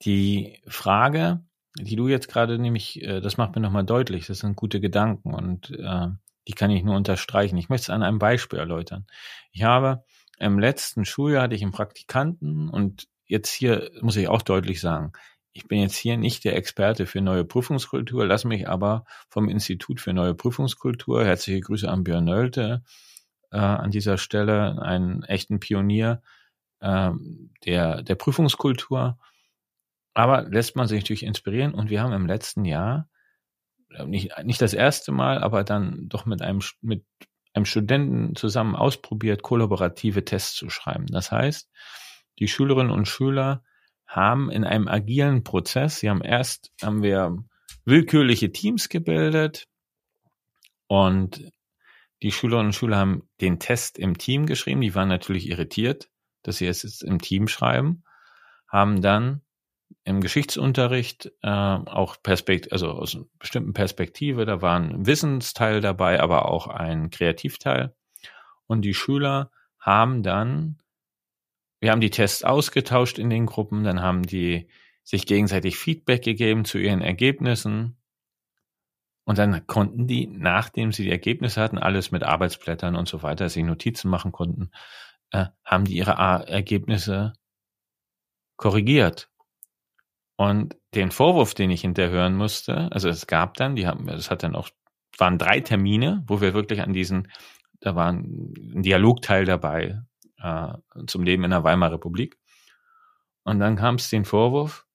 Die Frage, die du jetzt gerade nämlich, äh, das macht mir nochmal deutlich, das sind gute Gedanken und äh, die kann ich nur unterstreichen. Ich möchte es an einem Beispiel erläutern. Ich habe im letzten Schuljahr hatte ich einen Praktikanten und jetzt hier muss ich auch deutlich sagen, ich bin jetzt hier nicht der Experte für neue Prüfungskultur, lass mich aber vom Institut für neue Prüfungskultur, herzliche Grüße an Björn Nölte, äh, an dieser Stelle, einen echten Pionier äh, der, der Prüfungskultur. Aber lässt man sich natürlich inspirieren und wir haben im letzten Jahr nicht, nicht das erste Mal, aber dann doch mit einem, mit einem Studenten zusammen ausprobiert, kollaborative Tests zu schreiben. Das heißt, die Schülerinnen und Schüler haben in einem agilen Prozess, sie haben erst, haben wir willkürliche Teams gebildet und die Schülerinnen und Schüler haben den Test im Team geschrieben. Die waren natürlich irritiert, dass sie es jetzt im Team schreiben, haben dann im Geschichtsunterricht äh, auch Perspekt also aus einer bestimmten Perspektive, da war ein Wissensteil dabei, aber auch ein Kreativteil. Und die Schüler haben dann, wir haben die Tests ausgetauscht in den Gruppen, dann haben die sich gegenseitig Feedback gegeben zu ihren Ergebnissen. Und dann konnten die, nachdem sie die Ergebnisse hatten, alles mit Arbeitsblättern und so weiter, sich Notizen machen konnten, äh, haben die ihre Ergebnisse korrigiert und den Vorwurf, den ich hinterhören musste, also es gab dann, die haben, es hat dann auch, waren drei Termine, wo wir wirklich an diesen, da war ein Dialogteil dabei äh, zum Leben in der Weimarer Republik. Und dann kam es den Vorwurf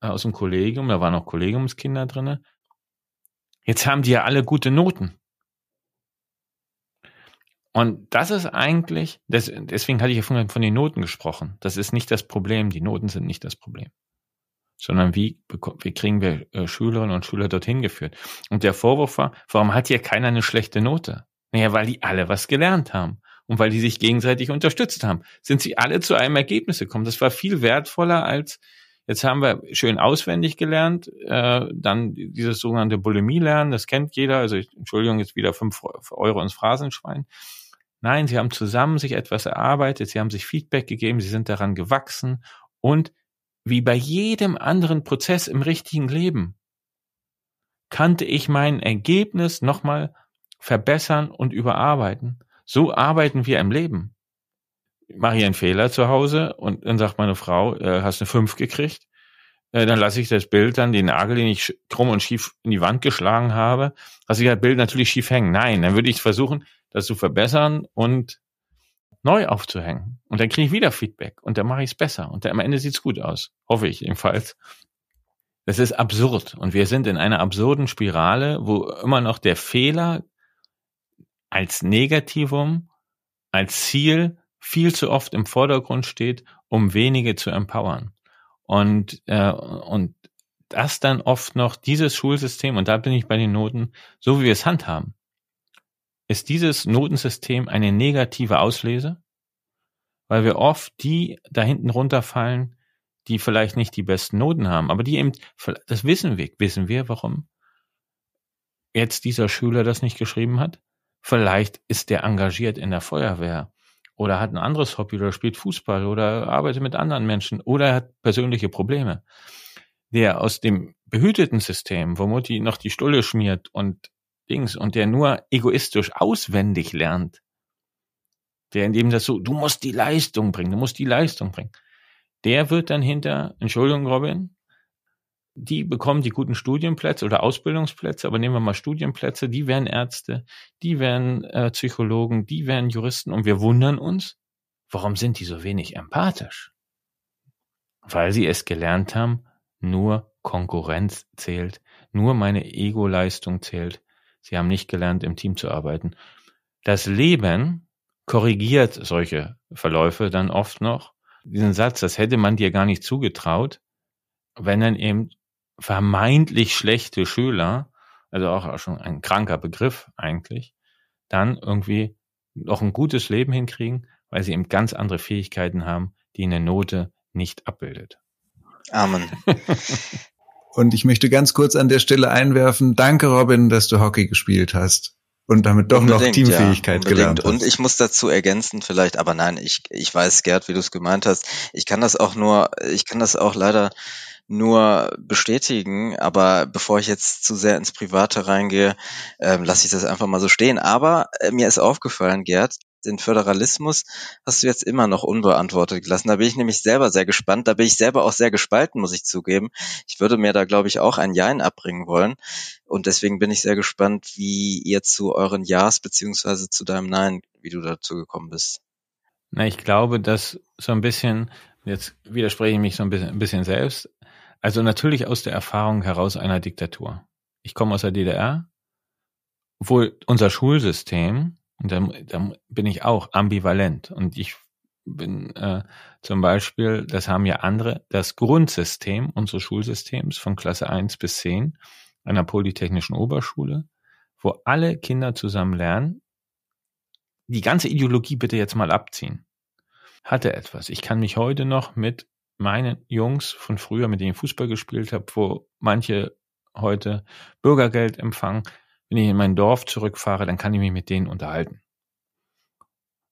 äh, aus dem Kollegium, da waren auch Kollegiumskinder drinne. Jetzt haben die ja alle gute Noten. Und das ist eigentlich, das, deswegen hatte ich ja von, von den Noten gesprochen. Das ist nicht das Problem. Die Noten sind nicht das Problem sondern wie, wie kriegen wir äh, Schülerinnen und Schüler dorthin geführt. Und der Vorwurf war, warum hat hier keiner eine schlechte Note? Naja, weil die alle was gelernt haben und weil die sich gegenseitig unterstützt haben, sind sie alle zu einem Ergebnis gekommen. Das war viel wertvoller als Jetzt haben wir schön auswendig gelernt, äh, dann dieses sogenannte Bulimie-Lernen, das kennt jeder. Also Entschuldigung, jetzt wieder fünf Euro ins Phrasenschwein. Nein, sie haben zusammen sich etwas erarbeitet, sie haben sich Feedback gegeben, sie sind daran gewachsen und wie bei jedem anderen Prozess im richtigen Leben kannte ich mein Ergebnis nochmal verbessern und überarbeiten. So arbeiten wir im Leben. Mache ich einen Fehler zu Hause und dann sagt meine Frau, äh, hast eine 5 gekriegt. Äh, dann lasse ich das Bild dann, den Nagel, den ich krumm und schief in die Wand geschlagen habe, lasse ich das Bild natürlich schief hängen. Nein, dann würde ich versuchen, das zu verbessern und neu aufzuhängen. Und dann kriege ich wieder Feedback und dann mache ich es besser. Und dann am Ende sieht's gut aus. Hoffe ich jedenfalls. Das ist absurd. Und wir sind in einer absurden Spirale, wo immer noch der Fehler als Negativum, als Ziel viel zu oft im Vordergrund steht, um wenige zu empowern. Und, äh, und das dann oft noch dieses Schulsystem, und da bin ich bei den Noten, so wie wir es handhaben, ist dieses Notensystem eine negative Auslese, weil wir oft die da hinten runterfallen, die vielleicht nicht die besten Noten haben, aber die eben, das wissen wir, wissen wir, warum jetzt dieser Schüler das nicht geschrieben hat. Vielleicht ist der engagiert in der Feuerwehr oder hat ein anderes Hobby oder spielt Fußball oder arbeitet mit anderen Menschen oder hat persönliche Probleme. Der aus dem behüteten System, wo Mutti noch die Stulle schmiert und Dings und der nur egoistisch auswendig lernt, der in dem das so, du musst die Leistung bringen, du musst die Leistung bringen, der wird dann hinter, Entschuldigung, Robin, die bekommen die guten Studienplätze oder Ausbildungsplätze, aber nehmen wir mal Studienplätze, die werden Ärzte, die werden äh, Psychologen, die werden Juristen und wir wundern uns, warum sind die so wenig empathisch? Weil sie es gelernt haben, nur Konkurrenz zählt, nur meine Ego-Leistung zählt, Sie haben nicht gelernt, im Team zu arbeiten. Das Leben korrigiert solche Verläufe dann oft noch. Diesen Satz, das hätte man dir gar nicht zugetraut, wenn dann eben vermeintlich schlechte Schüler, also auch schon ein kranker Begriff eigentlich, dann irgendwie noch ein gutes Leben hinkriegen, weil sie eben ganz andere Fähigkeiten haben, die eine Note nicht abbildet. Amen. [LAUGHS] Und ich möchte ganz kurz an der Stelle einwerfen, danke Robin, dass du Hockey gespielt hast und damit doch unbedingt, noch Teamfähigkeit ja, gelernt hast. Und ich muss dazu ergänzen vielleicht, aber nein, ich, ich weiß, Gerd, wie du es gemeint hast. Ich kann das auch nur, ich kann das auch leider nur bestätigen, aber bevor ich jetzt zu sehr ins Private reingehe, ähm, lasse ich das einfach mal so stehen. Aber äh, mir ist aufgefallen, Gerd, den Föderalismus hast du jetzt immer noch unbeantwortet gelassen. Da bin ich nämlich selber sehr gespannt. Da bin ich selber auch sehr gespalten, muss ich zugeben. Ich würde mir da, glaube ich, auch ein Jein abbringen wollen. Und deswegen bin ich sehr gespannt, wie ihr zu euren Ja's beziehungsweise zu deinem Nein, wie du dazu gekommen bist. Na, ich glaube, dass so ein bisschen, jetzt widerspreche ich mich so ein bisschen, ein bisschen selbst, also natürlich aus der Erfahrung heraus einer Diktatur. ich komme aus der DDR, obwohl unser Schulsystem, und da, da bin ich auch ambivalent und ich bin äh, zum Beispiel, das haben ja andere, das Grundsystem unseres Schulsystems von Klasse 1 bis 10 einer polytechnischen Oberschule, wo alle Kinder zusammen lernen, die ganze Ideologie bitte jetzt mal abziehen, hatte etwas. Ich kann mich heute noch mit meinen Jungs von früher, mit denen ich Fußball gespielt habe, wo manche heute Bürgergeld empfangen, wenn ich in mein Dorf zurückfahre, dann kann ich mich mit denen unterhalten.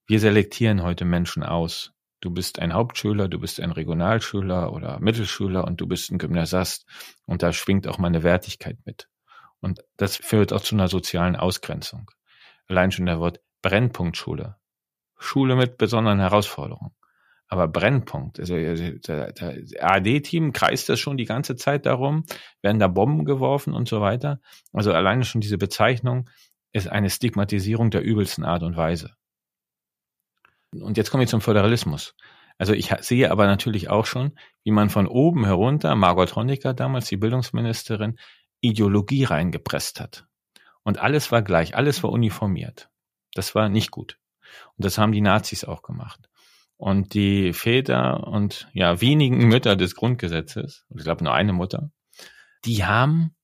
Wir selektieren heute Menschen aus. Du bist ein Hauptschüler, du bist ein Regionalschüler oder Mittelschüler und du bist ein Gymnasiast. Und da schwingt auch mal eine Wertigkeit mit. Und das führt auch zu einer sozialen Ausgrenzung. Allein schon der Wort Brennpunktschule. Schule mit besonderen Herausforderungen. Aber Brennpunkt, also der, der AD-Team kreist das schon die ganze Zeit darum, werden da Bomben geworfen und so weiter. Also alleine schon diese Bezeichnung ist eine Stigmatisierung der übelsten Art und Weise. Und jetzt kommen wir zum Föderalismus. Also ich sehe aber natürlich auch schon, wie man von oben herunter, Margot Honecker damals, die Bildungsministerin, Ideologie reingepresst hat. Und alles war gleich, alles war uniformiert. Das war nicht gut. Und das haben die Nazis auch gemacht. Und die Väter und ja, wenigen Mütter des Grundgesetzes, ich glaube nur eine Mutter, die haben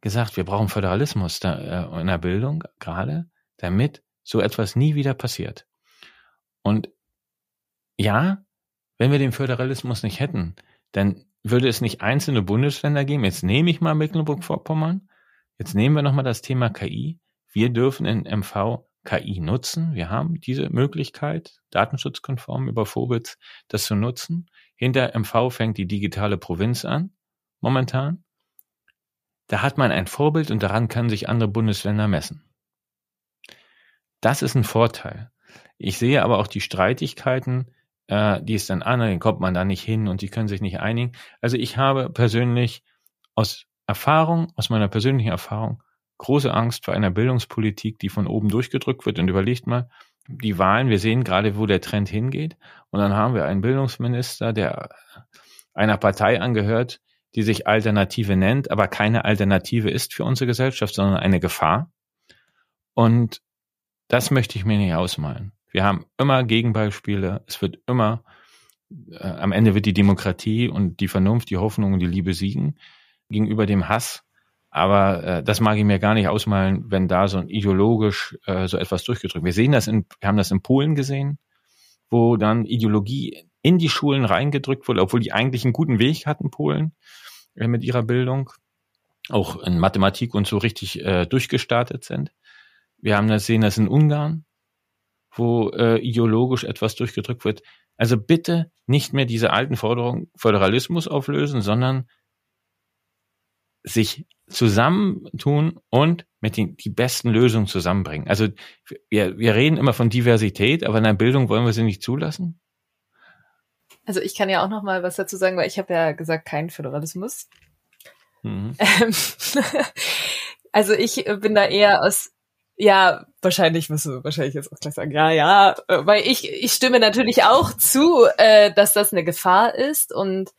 gesagt, wir brauchen Föderalismus da, äh, in der Bildung gerade, damit so etwas nie wieder passiert. Und ja, wenn wir den Föderalismus nicht hätten, dann würde es nicht einzelne Bundesländer geben. Jetzt nehme ich mal Mecklenburg-Vorpommern. Jetzt nehmen wir nochmal das Thema KI. Wir dürfen in MV KI nutzen. Wir haben diese Möglichkeit, datenschutzkonform über Vobits das zu nutzen. Hinter MV fängt die digitale Provinz an, momentan. Da hat man ein Vorbild und daran können sich andere Bundesländer messen. Das ist ein Vorteil. Ich sehe aber auch die Streitigkeiten, äh, die es dann an, dann kommt man da nicht hin und die können sich nicht einigen. Also ich habe persönlich aus Erfahrung, aus meiner persönlichen Erfahrung, große Angst vor einer Bildungspolitik, die von oben durchgedrückt wird. Und überlegt mal, die Wahlen, wir sehen gerade, wo der Trend hingeht. Und dann haben wir einen Bildungsminister, der einer Partei angehört, die sich Alternative nennt, aber keine Alternative ist für unsere Gesellschaft, sondern eine Gefahr. Und das möchte ich mir nicht ausmalen. Wir haben immer Gegenbeispiele. Es wird immer, äh, am Ende wird die Demokratie und die Vernunft, die Hoffnung und die Liebe siegen gegenüber dem Hass. Aber äh, das mag ich mir gar nicht ausmalen, wenn da so ein ideologisch äh, so etwas durchgedrückt. Wir sehen das in, wir haben das in Polen gesehen, wo dann Ideologie in die Schulen reingedrückt wurde, obwohl die eigentlich einen guten Weg hatten, Polen, äh, mit ihrer Bildung, auch in Mathematik und so richtig äh, durchgestartet sind. Wir haben das sehen, das in Ungarn, wo äh, ideologisch etwas durchgedrückt wird. Also bitte nicht mehr diese alten Forderungen Föderalismus auflösen, sondern sich zusammentun und mit den die besten Lösungen zusammenbringen. Also wir, wir reden immer von Diversität, aber in der Bildung wollen wir sie nicht zulassen. Also ich kann ja auch noch mal was dazu sagen, weil ich habe ja gesagt, kein Föderalismus. Mhm. Ähm, [LAUGHS] also ich bin da eher aus ja, wahrscheinlich wirst du wahrscheinlich jetzt auch gleich sagen, ja, ja, äh, weil ich, ich stimme natürlich auch zu, äh, dass das eine Gefahr ist und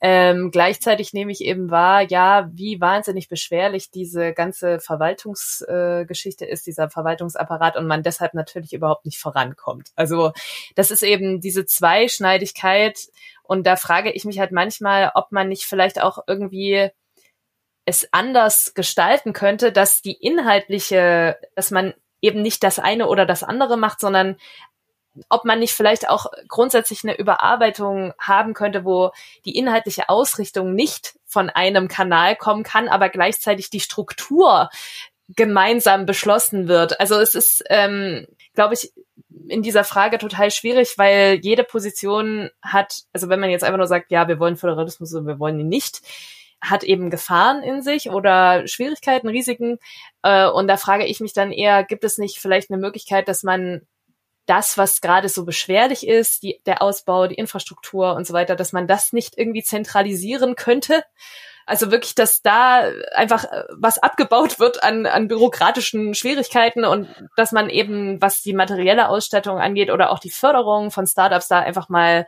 ähm, gleichzeitig nehme ich eben wahr, ja, wie wahnsinnig beschwerlich diese ganze Verwaltungsgeschichte äh, ist, dieser Verwaltungsapparat und man deshalb natürlich überhaupt nicht vorankommt. Also das ist eben diese Zweischneidigkeit und da frage ich mich halt manchmal, ob man nicht vielleicht auch irgendwie es anders gestalten könnte, dass die inhaltliche, dass man eben nicht das eine oder das andere macht, sondern ob man nicht vielleicht auch grundsätzlich eine Überarbeitung haben könnte, wo die inhaltliche Ausrichtung nicht von einem Kanal kommen kann, aber gleichzeitig die Struktur gemeinsam beschlossen wird. Also es ist, ähm, glaube ich, in dieser Frage total schwierig, weil jede Position hat, also wenn man jetzt einfach nur sagt, ja, wir wollen Föderalismus und wir wollen ihn nicht, hat eben Gefahren in sich oder Schwierigkeiten, Risiken. Äh, und da frage ich mich dann eher, gibt es nicht vielleicht eine Möglichkeit, dass man das, was gerade so beschwerlich ist, die, der Ausbau, die Infrastruktur und so weiter, dass man das nicht irgendwie zentralisieren könnte? Also wirklich, dass da einfach äh, was abgebaut wird an, an bürokratischen Schwierigkeiten und dass man eben, was die materielle Ausstattung angeht oder auch die Förderung von Startups da einfach mal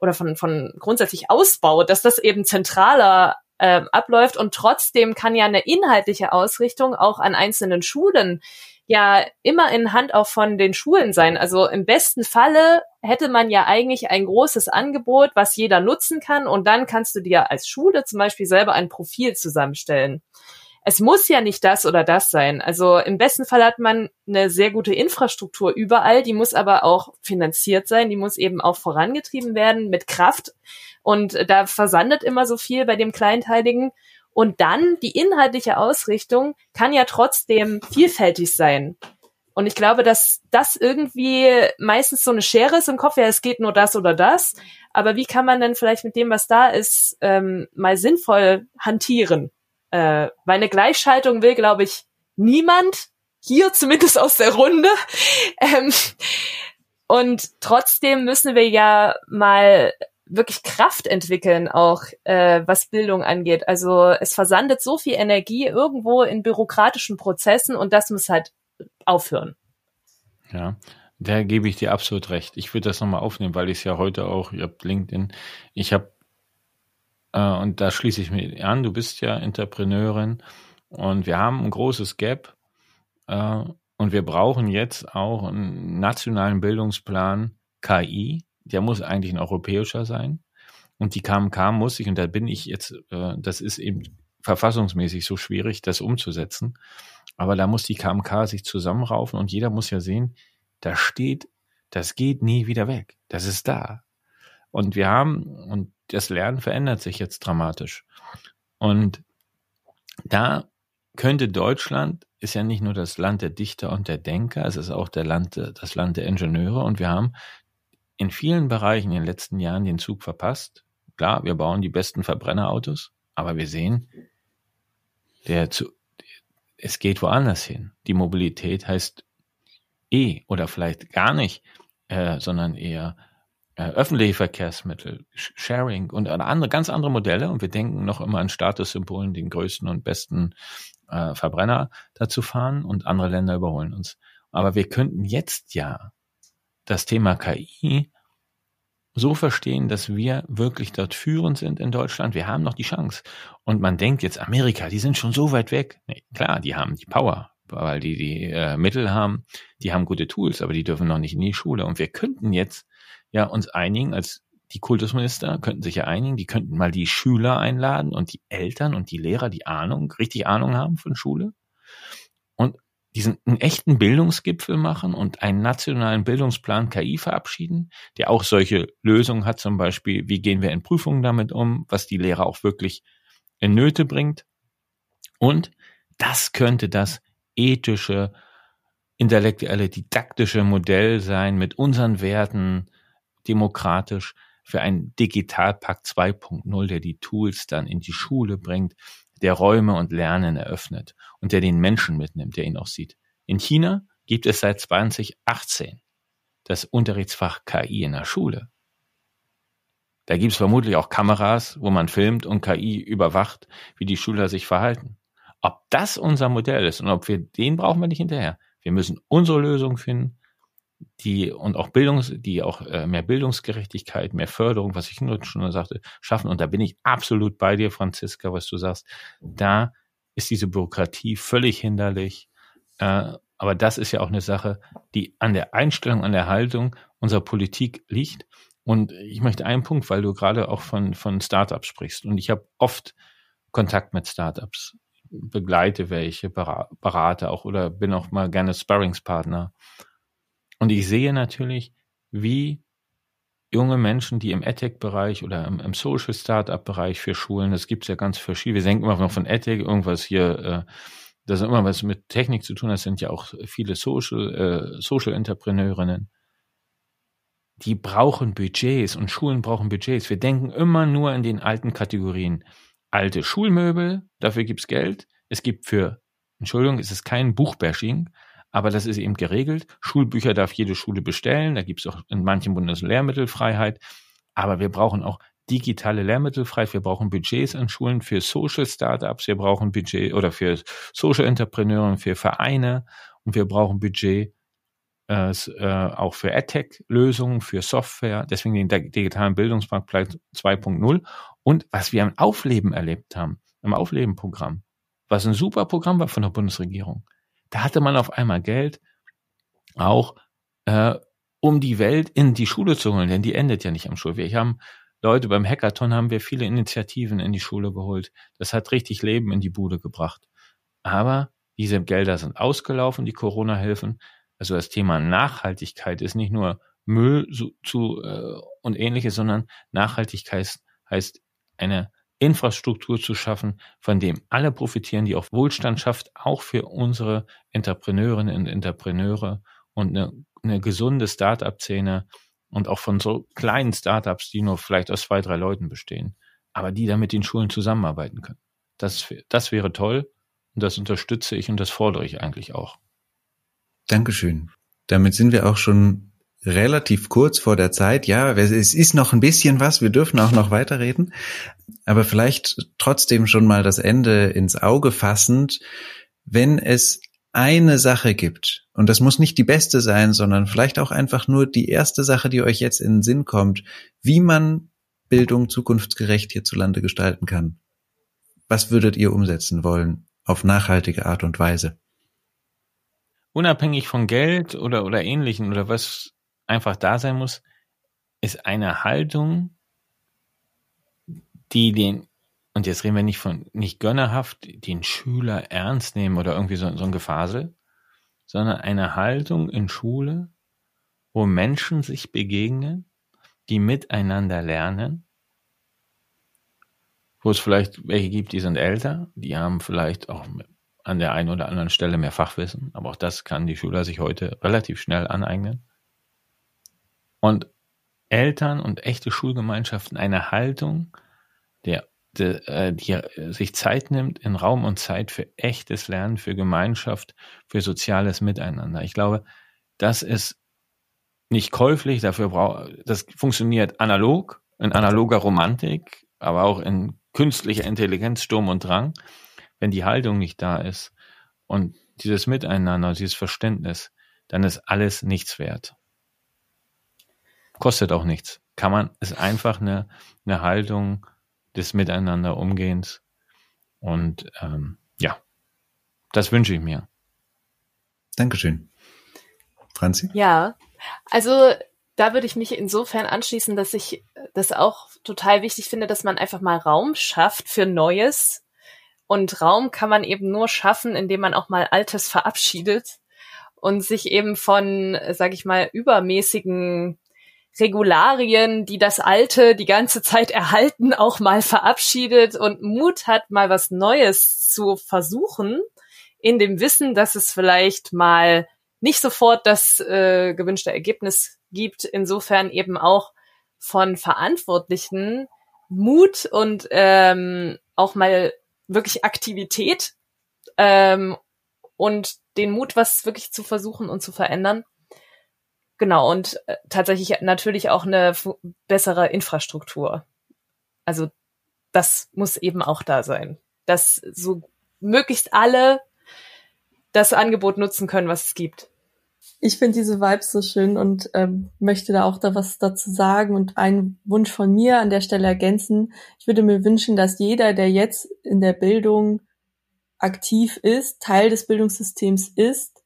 oder von, von grundsätzlich ausbaut, dass das eben zentraler äh, abläuft. Und trotzdem kann ja eine inhaltliche Ausrichtung auch an einzelnen Schulen ja immer in Hand auch von den Schulen sein. Also im besten Falle hätte man ja eigentlich ein großes Angebot, was jeder nutzen kann. Und dann kannst du dir als Schule zum Beispiel selber ein Profil zusammenstellen es muss ja nicht das oder das sein. Also im besten Fall hat man eine sehr gute Infrastruktur überall, die muss aber auch finanziert sein, die muss eben auch vorangetrieben werden mit Kraft. Und da versandet immer so viel bei dem Kleinteiligen. Und dann die inhaltliche Ausrichtung kann ja trotzdem vielfältig sein. Und ich glaube, dass das irgendwie meistens so eine Schere ist im Kopf, ja, es geht nur das oder das. Aber wie kann man denn vielleicht mit dem, was da ist, ähm, mal sinnvoll hantieren? Äh, weil eine Gleichschaltung will, glaube ich, niemand. Hier [LAUGHS] zumindest aus der Runde. Ähm, und trotzdem müssen wir ja mal wirklich Kraft entwickeln, auch äh, was Bildung angeht. Also es versandet so viel Energie irgendwo in bürokratischen Prozessen und das muss halt aufhören. Ja, da gebe ich dir absolut recht. Ich würde das nochmal aufnehmen, weil ich es ja heute auch, ihr habt LinkedIn, ich habe äh, und da schließe ich mich an, du bist ja Entrepreneurin und wir haben ein großes Gap äh, und wir brauchen jetzt auch einen nationalen Bildungsplan KI, der muss eigentlich ein europäischer sein. Und die KMK muss sich, und da bin ich jetzt, äh, das ist eben verfassungsmäßig so schwierig, das umzusetzen. Aber da muss die KMK sich zusammenraufen und jeder muss ja sehen, da steht, das geht nie wieder weg. Das ist da. Und wir haben, und das Lernen verändert sich jetzt dramatisch. Und da könnte Deutschland, ist ja nicht nur das Land der Dichter und der Denker, es ist auch der Land, das Land der Ingenieure und wir haben in vielen Bereichen in den letzten Jahren den Zug verpasst. Klar, wir bauen die besten Verbrennerautos, aber wir sehen, der zu, es geht woanders hin. Die Mobilität heißt eh oder vielleicht gar nicht, äh, sondern eher äh, öffentliche Verkehrsmittel, Sharing und andere, ganz andere Modelle. Und wir denken noch immer an Statussymbolen, den größten und besten äh, Verbrenner dazu fahren und andere Länder überholen uns. Aber wir könnten jetzt ja das Thema KI so verstehen, dass wir wirklich dort führend sind in Deutschland. Wir haben noch die Chance. Und man denkt jetzt, Amerika, die sind schon so weit weg. Nee, klar, die haben die Power, weil die die äh, Mittel haben, die haben gute Tools, aber die dürfen noch nicht in die Schule. Und wir könnten jetzt ja uns einigen als die Kultusminister könnten sich ja einigen, die könnten mal die Schüler einladen und die Eltern und die Lehrer, die Ahnung, richtig Ahnung haben von Schule diesen einen echten Bildungsgipfel machen und einen nationalen Bildungsplan KI verabschieden, der auch solche Lösungen hat, zum Beispiel, wie gehen wir in Prüfungen damit um, was die Lehrer auch wirklich in Nöte bringt. Und das könnte das ethische, intellektuelle, didaktische Modell sein mit unseren Werten, demokratisch für einen Digitalpakt 2.0, der die Tools dann in die Schule bringt, der Räume und Lernen eröffnet und der den Menschen mitnimmt, der ihn auch sieht. In China gibt es seit 2018 das Unterrichtsfach KI in der Schule. Da gibt es vermutlich auch Kameras, wo man filmt und KI überwacht, wie die Schüler sich verhalten. Ob das unser Modell ist und ob wir den brauchen wir nicht hinterher. Wir müssen unsere Lösung finden die und auch Bildungs, die auch äh, mehr Bildungsgerechtigkeit, mehr Förderung, was ich nur schon sagte, schaffen. Und da bin ich absolut bei dir, Franziska, was du sagst. Da ist diese Bürokratie völlig hinderlich. Äh, aber das ist ja auch eine Sache, die an der Einstellung, an der Haltung unserer Politik liegt. Und ich möchte einen Punkt, weil du gerade auch von, von Startups sprichst. Und ich habe oft Kontakt mit Startups, begleite welche, berate auch oder bin auch mal gerne Sparringspartner. Und ich sehe natürlich, wie junge Menschen, die im EdTech-Bereich oder im, im Social Startup-Bereich für Schulen, das gibt's ja ganz verschieden. Wir denken immer noch von EdTech, irgendwas hier, äh, das immer was mit Technik zu tun hat, sind ja auch viele Social, äh, Social Entrepreneurinnen. Die brauchen Budgets und Schulen brauchen Budgets. Wir denken immer nur in den alten Kategorien. Alte Schulmöbel, dafür gibt's Geld. Es gibt für, Entschuldigung, es ist kein Buchbashing, aber das ist eben geregelt. Schulbücher darf jede Schule bestellen. Da gibt es auch in manchen Bundesländern Lehrmittelfreiheit. Aber wir brauchen auch digitale Lehrmittelfreiheit. Wir brauchen Budgets an Schulen für Social Startups. Wir brauchen Budget oder für Social Entrepreneure, für Vereine. Und wir brauchen Budget äh, äh auch für AdTech-Lösungen, für Software, deswegen den digitalen Bildungsmarktplatz 2.0 und was wir im Aufleben erlebt haben, im Aufleben-Programm, was ein super Programm war von der Bundesregierung. Da hatte man auf einmal Geld, auch äh, um die Welt in die Schule zu holen, denn die endet ja nicht am Schulweg. Wir haben Leute, beim Hackathon haben wir viele Initiativen in die Schule geholt. Das hat richtig Leben in die Bude gebracht. Aber diese Gelder sind ausgelaufen, die Corona-Hilfen. Also das Thema Nachhaltigkeit ist nicht nur Müll zu, zu äh, und ähnliches, sondern Nachhaltigkeit heißt eine Infrastruktur zu schaffen, von dem alle profitieren, die auch Wohlstand schafft, auch für unsere Entrepreneurinnen und Entrepreneure und eine, eine gesunde Start-up-Szene und auch von so kleinen Startups, die nur vielleicht aus zwei, drei Leuten bestehen, aber die dann mit den Schulen zusammenarbeiten können. Das, das wäre toll und das unterstütze ich und das fordere ich eigentlich auch. Dankeschön. Damit sind wir auch schon relativ kurz vor der Zeit. Ja, es ist noch ein bisschen was. Wir dürfen auch noch weiterreden. Aber vielleicht trotzdem schon mal das Ende ins Auge fassend. Wenn es eine Sache gibt, und das muss nicht die beste sein, sondern vielleicht auch einfach nur die erste Sache, die euch jetzt in den Sinn kommt, wie man Bildung zukunftsgerecht hierzulande gestalten kann. Was würdet ihr umsetzen wollen auf nachhaltige Art und Weise? Unabhängig von Geld oder, oder ähnlichen oder was einfach da sein muss, ist eine Haltung, die den, und jetzt reden wir nicht von, nicht gönnerhaft, den Schüler ernst nehmen oder irgendwie so, so ein Gefasel, sondern eine Haltung in Schule, wo Menschen sich begegnen, die miteinander lernen, wo es vielleicht welche gibt, die sind älter, die haben vielleicht auch an der einen oder anderen Stelle mehr Fachwissen, aber auch das kann die Schüler sich heute relativ schnell aneignen. Und Eltern und echte Schulgemeinschaften eine Haltung, der, der, äh, die sich Zeit nimmt in Raum und Zeit für echtes Lernen, für Gemeinschaft, für soziales Miteinander. Ich glaube, das ist nicht käuflich, dafür braucht, das funktioniert analog, in analoger Romantik, aber auch in künstlicher Intelligenz, Sturm und Drang. Wenn die Haltung nicht da ist und dieses Miteinander, dieses Verständnis, dann ist alles nichts wert. Kostet auch nichts. Kann man, ist einfach eine, eine Haltung des Miteinander Umgehens. Und ähm, ja, das wünsche ich mir. Dankeschön. Franzi? Ja, also da würde ich mich insofern anschließen, dass ich das auch total wichtig finde, dass man einfach mal Raum schafft für Neues. Und Raum kann man eben nur schaffen, indem man auch mal Altes verabschiedet und sich eben von, sag ich mal, übermäßigen Regularien, die das Alte die ganze Zeit erhalten, auch mal verabschiedet und Mut hat, mal was Neues zu versuchen, in dem Wissen, dass es vielleicht mal nicht sofort das äh, gewünschte Ergebnis gibt. Insofern eben auch von Verantwortlichen Mut und ähm, auch mal wirklich Aktivität ähm, und den Mut, was wirklich zu versuchen und zu verändern. Genau, und äh, tatsächlich natürlich auch eine bessere Infrastruktur. Also das muss eben auch da sein, dass so möglichst alle das Angebot nutzen können, was es gibt. Ich finde diese Vibes so schön und ähm, möchte da auch da was dazu sagen und einen Wunsch von mir an der Stelle ergänzen. Ich würde mir wünschen, dass jeder, der jetzt in der Bildung aktiv ist, Teil des Bildungssystems ist,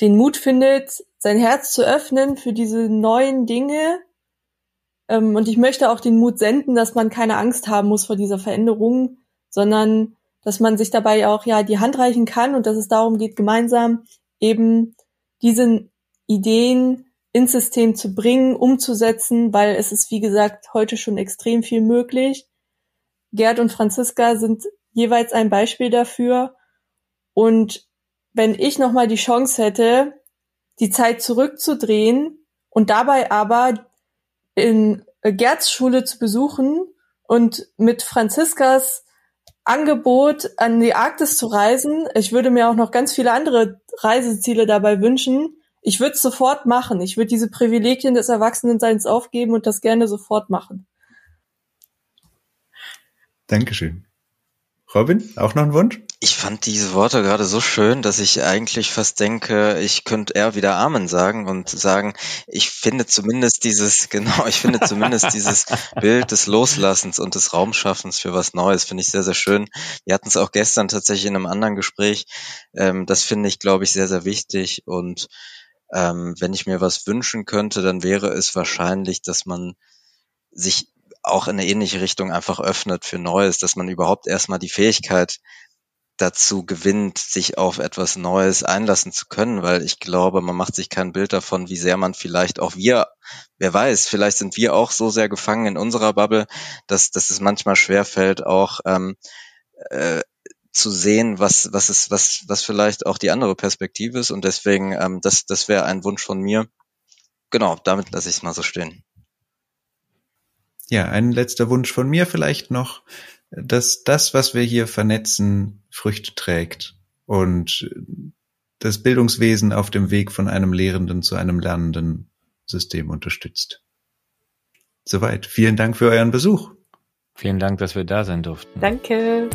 den Mut findet, sein Herz zu öffnen für diese neuen Dinge. Ähm, und ich möchte auch den Mut senden, dass man keine Angst haben muss vor dieser Veränderung, sondern dass man sich dabei auch ja die Hand reichen kann und dass es darum geht, gemeinsam eben diese Ideen ins System zu bringen, umzusetzen, weil es ist, wie gesagt, heute schon extrem viel möglich. Gerd und Franziska sind jeweils ein Beispiel dafür. Und wenn ich nochmal die Chance hätte, die Zeit zurückzudrehen und dabei aber in Gerds Schule zu besuchen und mit Franziskas Angebot an die Arktis zu reisen. Ich würde mir auch noch ganz viele andere Reiseziele dabei wünschen. Ich würde es sofort machen. Ich würde diese Privilegien des Erwachsenenseins aufgeben und das gerne sofort machen. Dankeschön. Robin, auch noch ein Wunsch? Ich fand diese Worte gerade so schön, dass ich eigentlich fast denke, ich könnte eher wieder Amen sagen und sagen, ich finde zumindest dieses, [LAUGHS] genau, ich finde zumindest dieses Bild des Loslassens und des Raumschaffens für was Neues, finde ich sehr, sehr schön. Wir hatten es auch gestern tatsächlich in einem anderen Gespräch. Ähm, das finde ich, glaube ich, sehr, sehr wichtig. Und ähm, wenn ich mir was wünschen könnte, dann wäre es wahrscheinlich, dass man sich auch in eine ähnliche Richtung einfach öffnet für Neues, dass man überhaupt erstmal die Fähigkeit dazu gewinnt, sich auf etwas Neues einlassen zu können, weil ich glaube, man macht sich kein Bild davon, wie sehr man vielleicht auch wir, wer weiß, vielleicht sind wir auch so sehr gefangen in unserer Bubble, dass, dass es manchmal schwerfällt, auch ähm, äh, zu sehen, was, was ist, was, was vielleicht auch die andere Perspektive ist. Und deswegen, ähm, das, das wäre ein Wunsch von mir. Genau, damit lasse ich es mal so stehen. Ja, ein letzter Wunsch von mir vielleicht noch dass das, was wir hier vernetzen, Früchte trägt und das Bildungswesen auf dem Weg von einem lehrenden zu einem lernenden System unterstützt. Soweit. Vielen Dank für euren Besuch. Vielen Dank, dass wir da sein durften. Danke.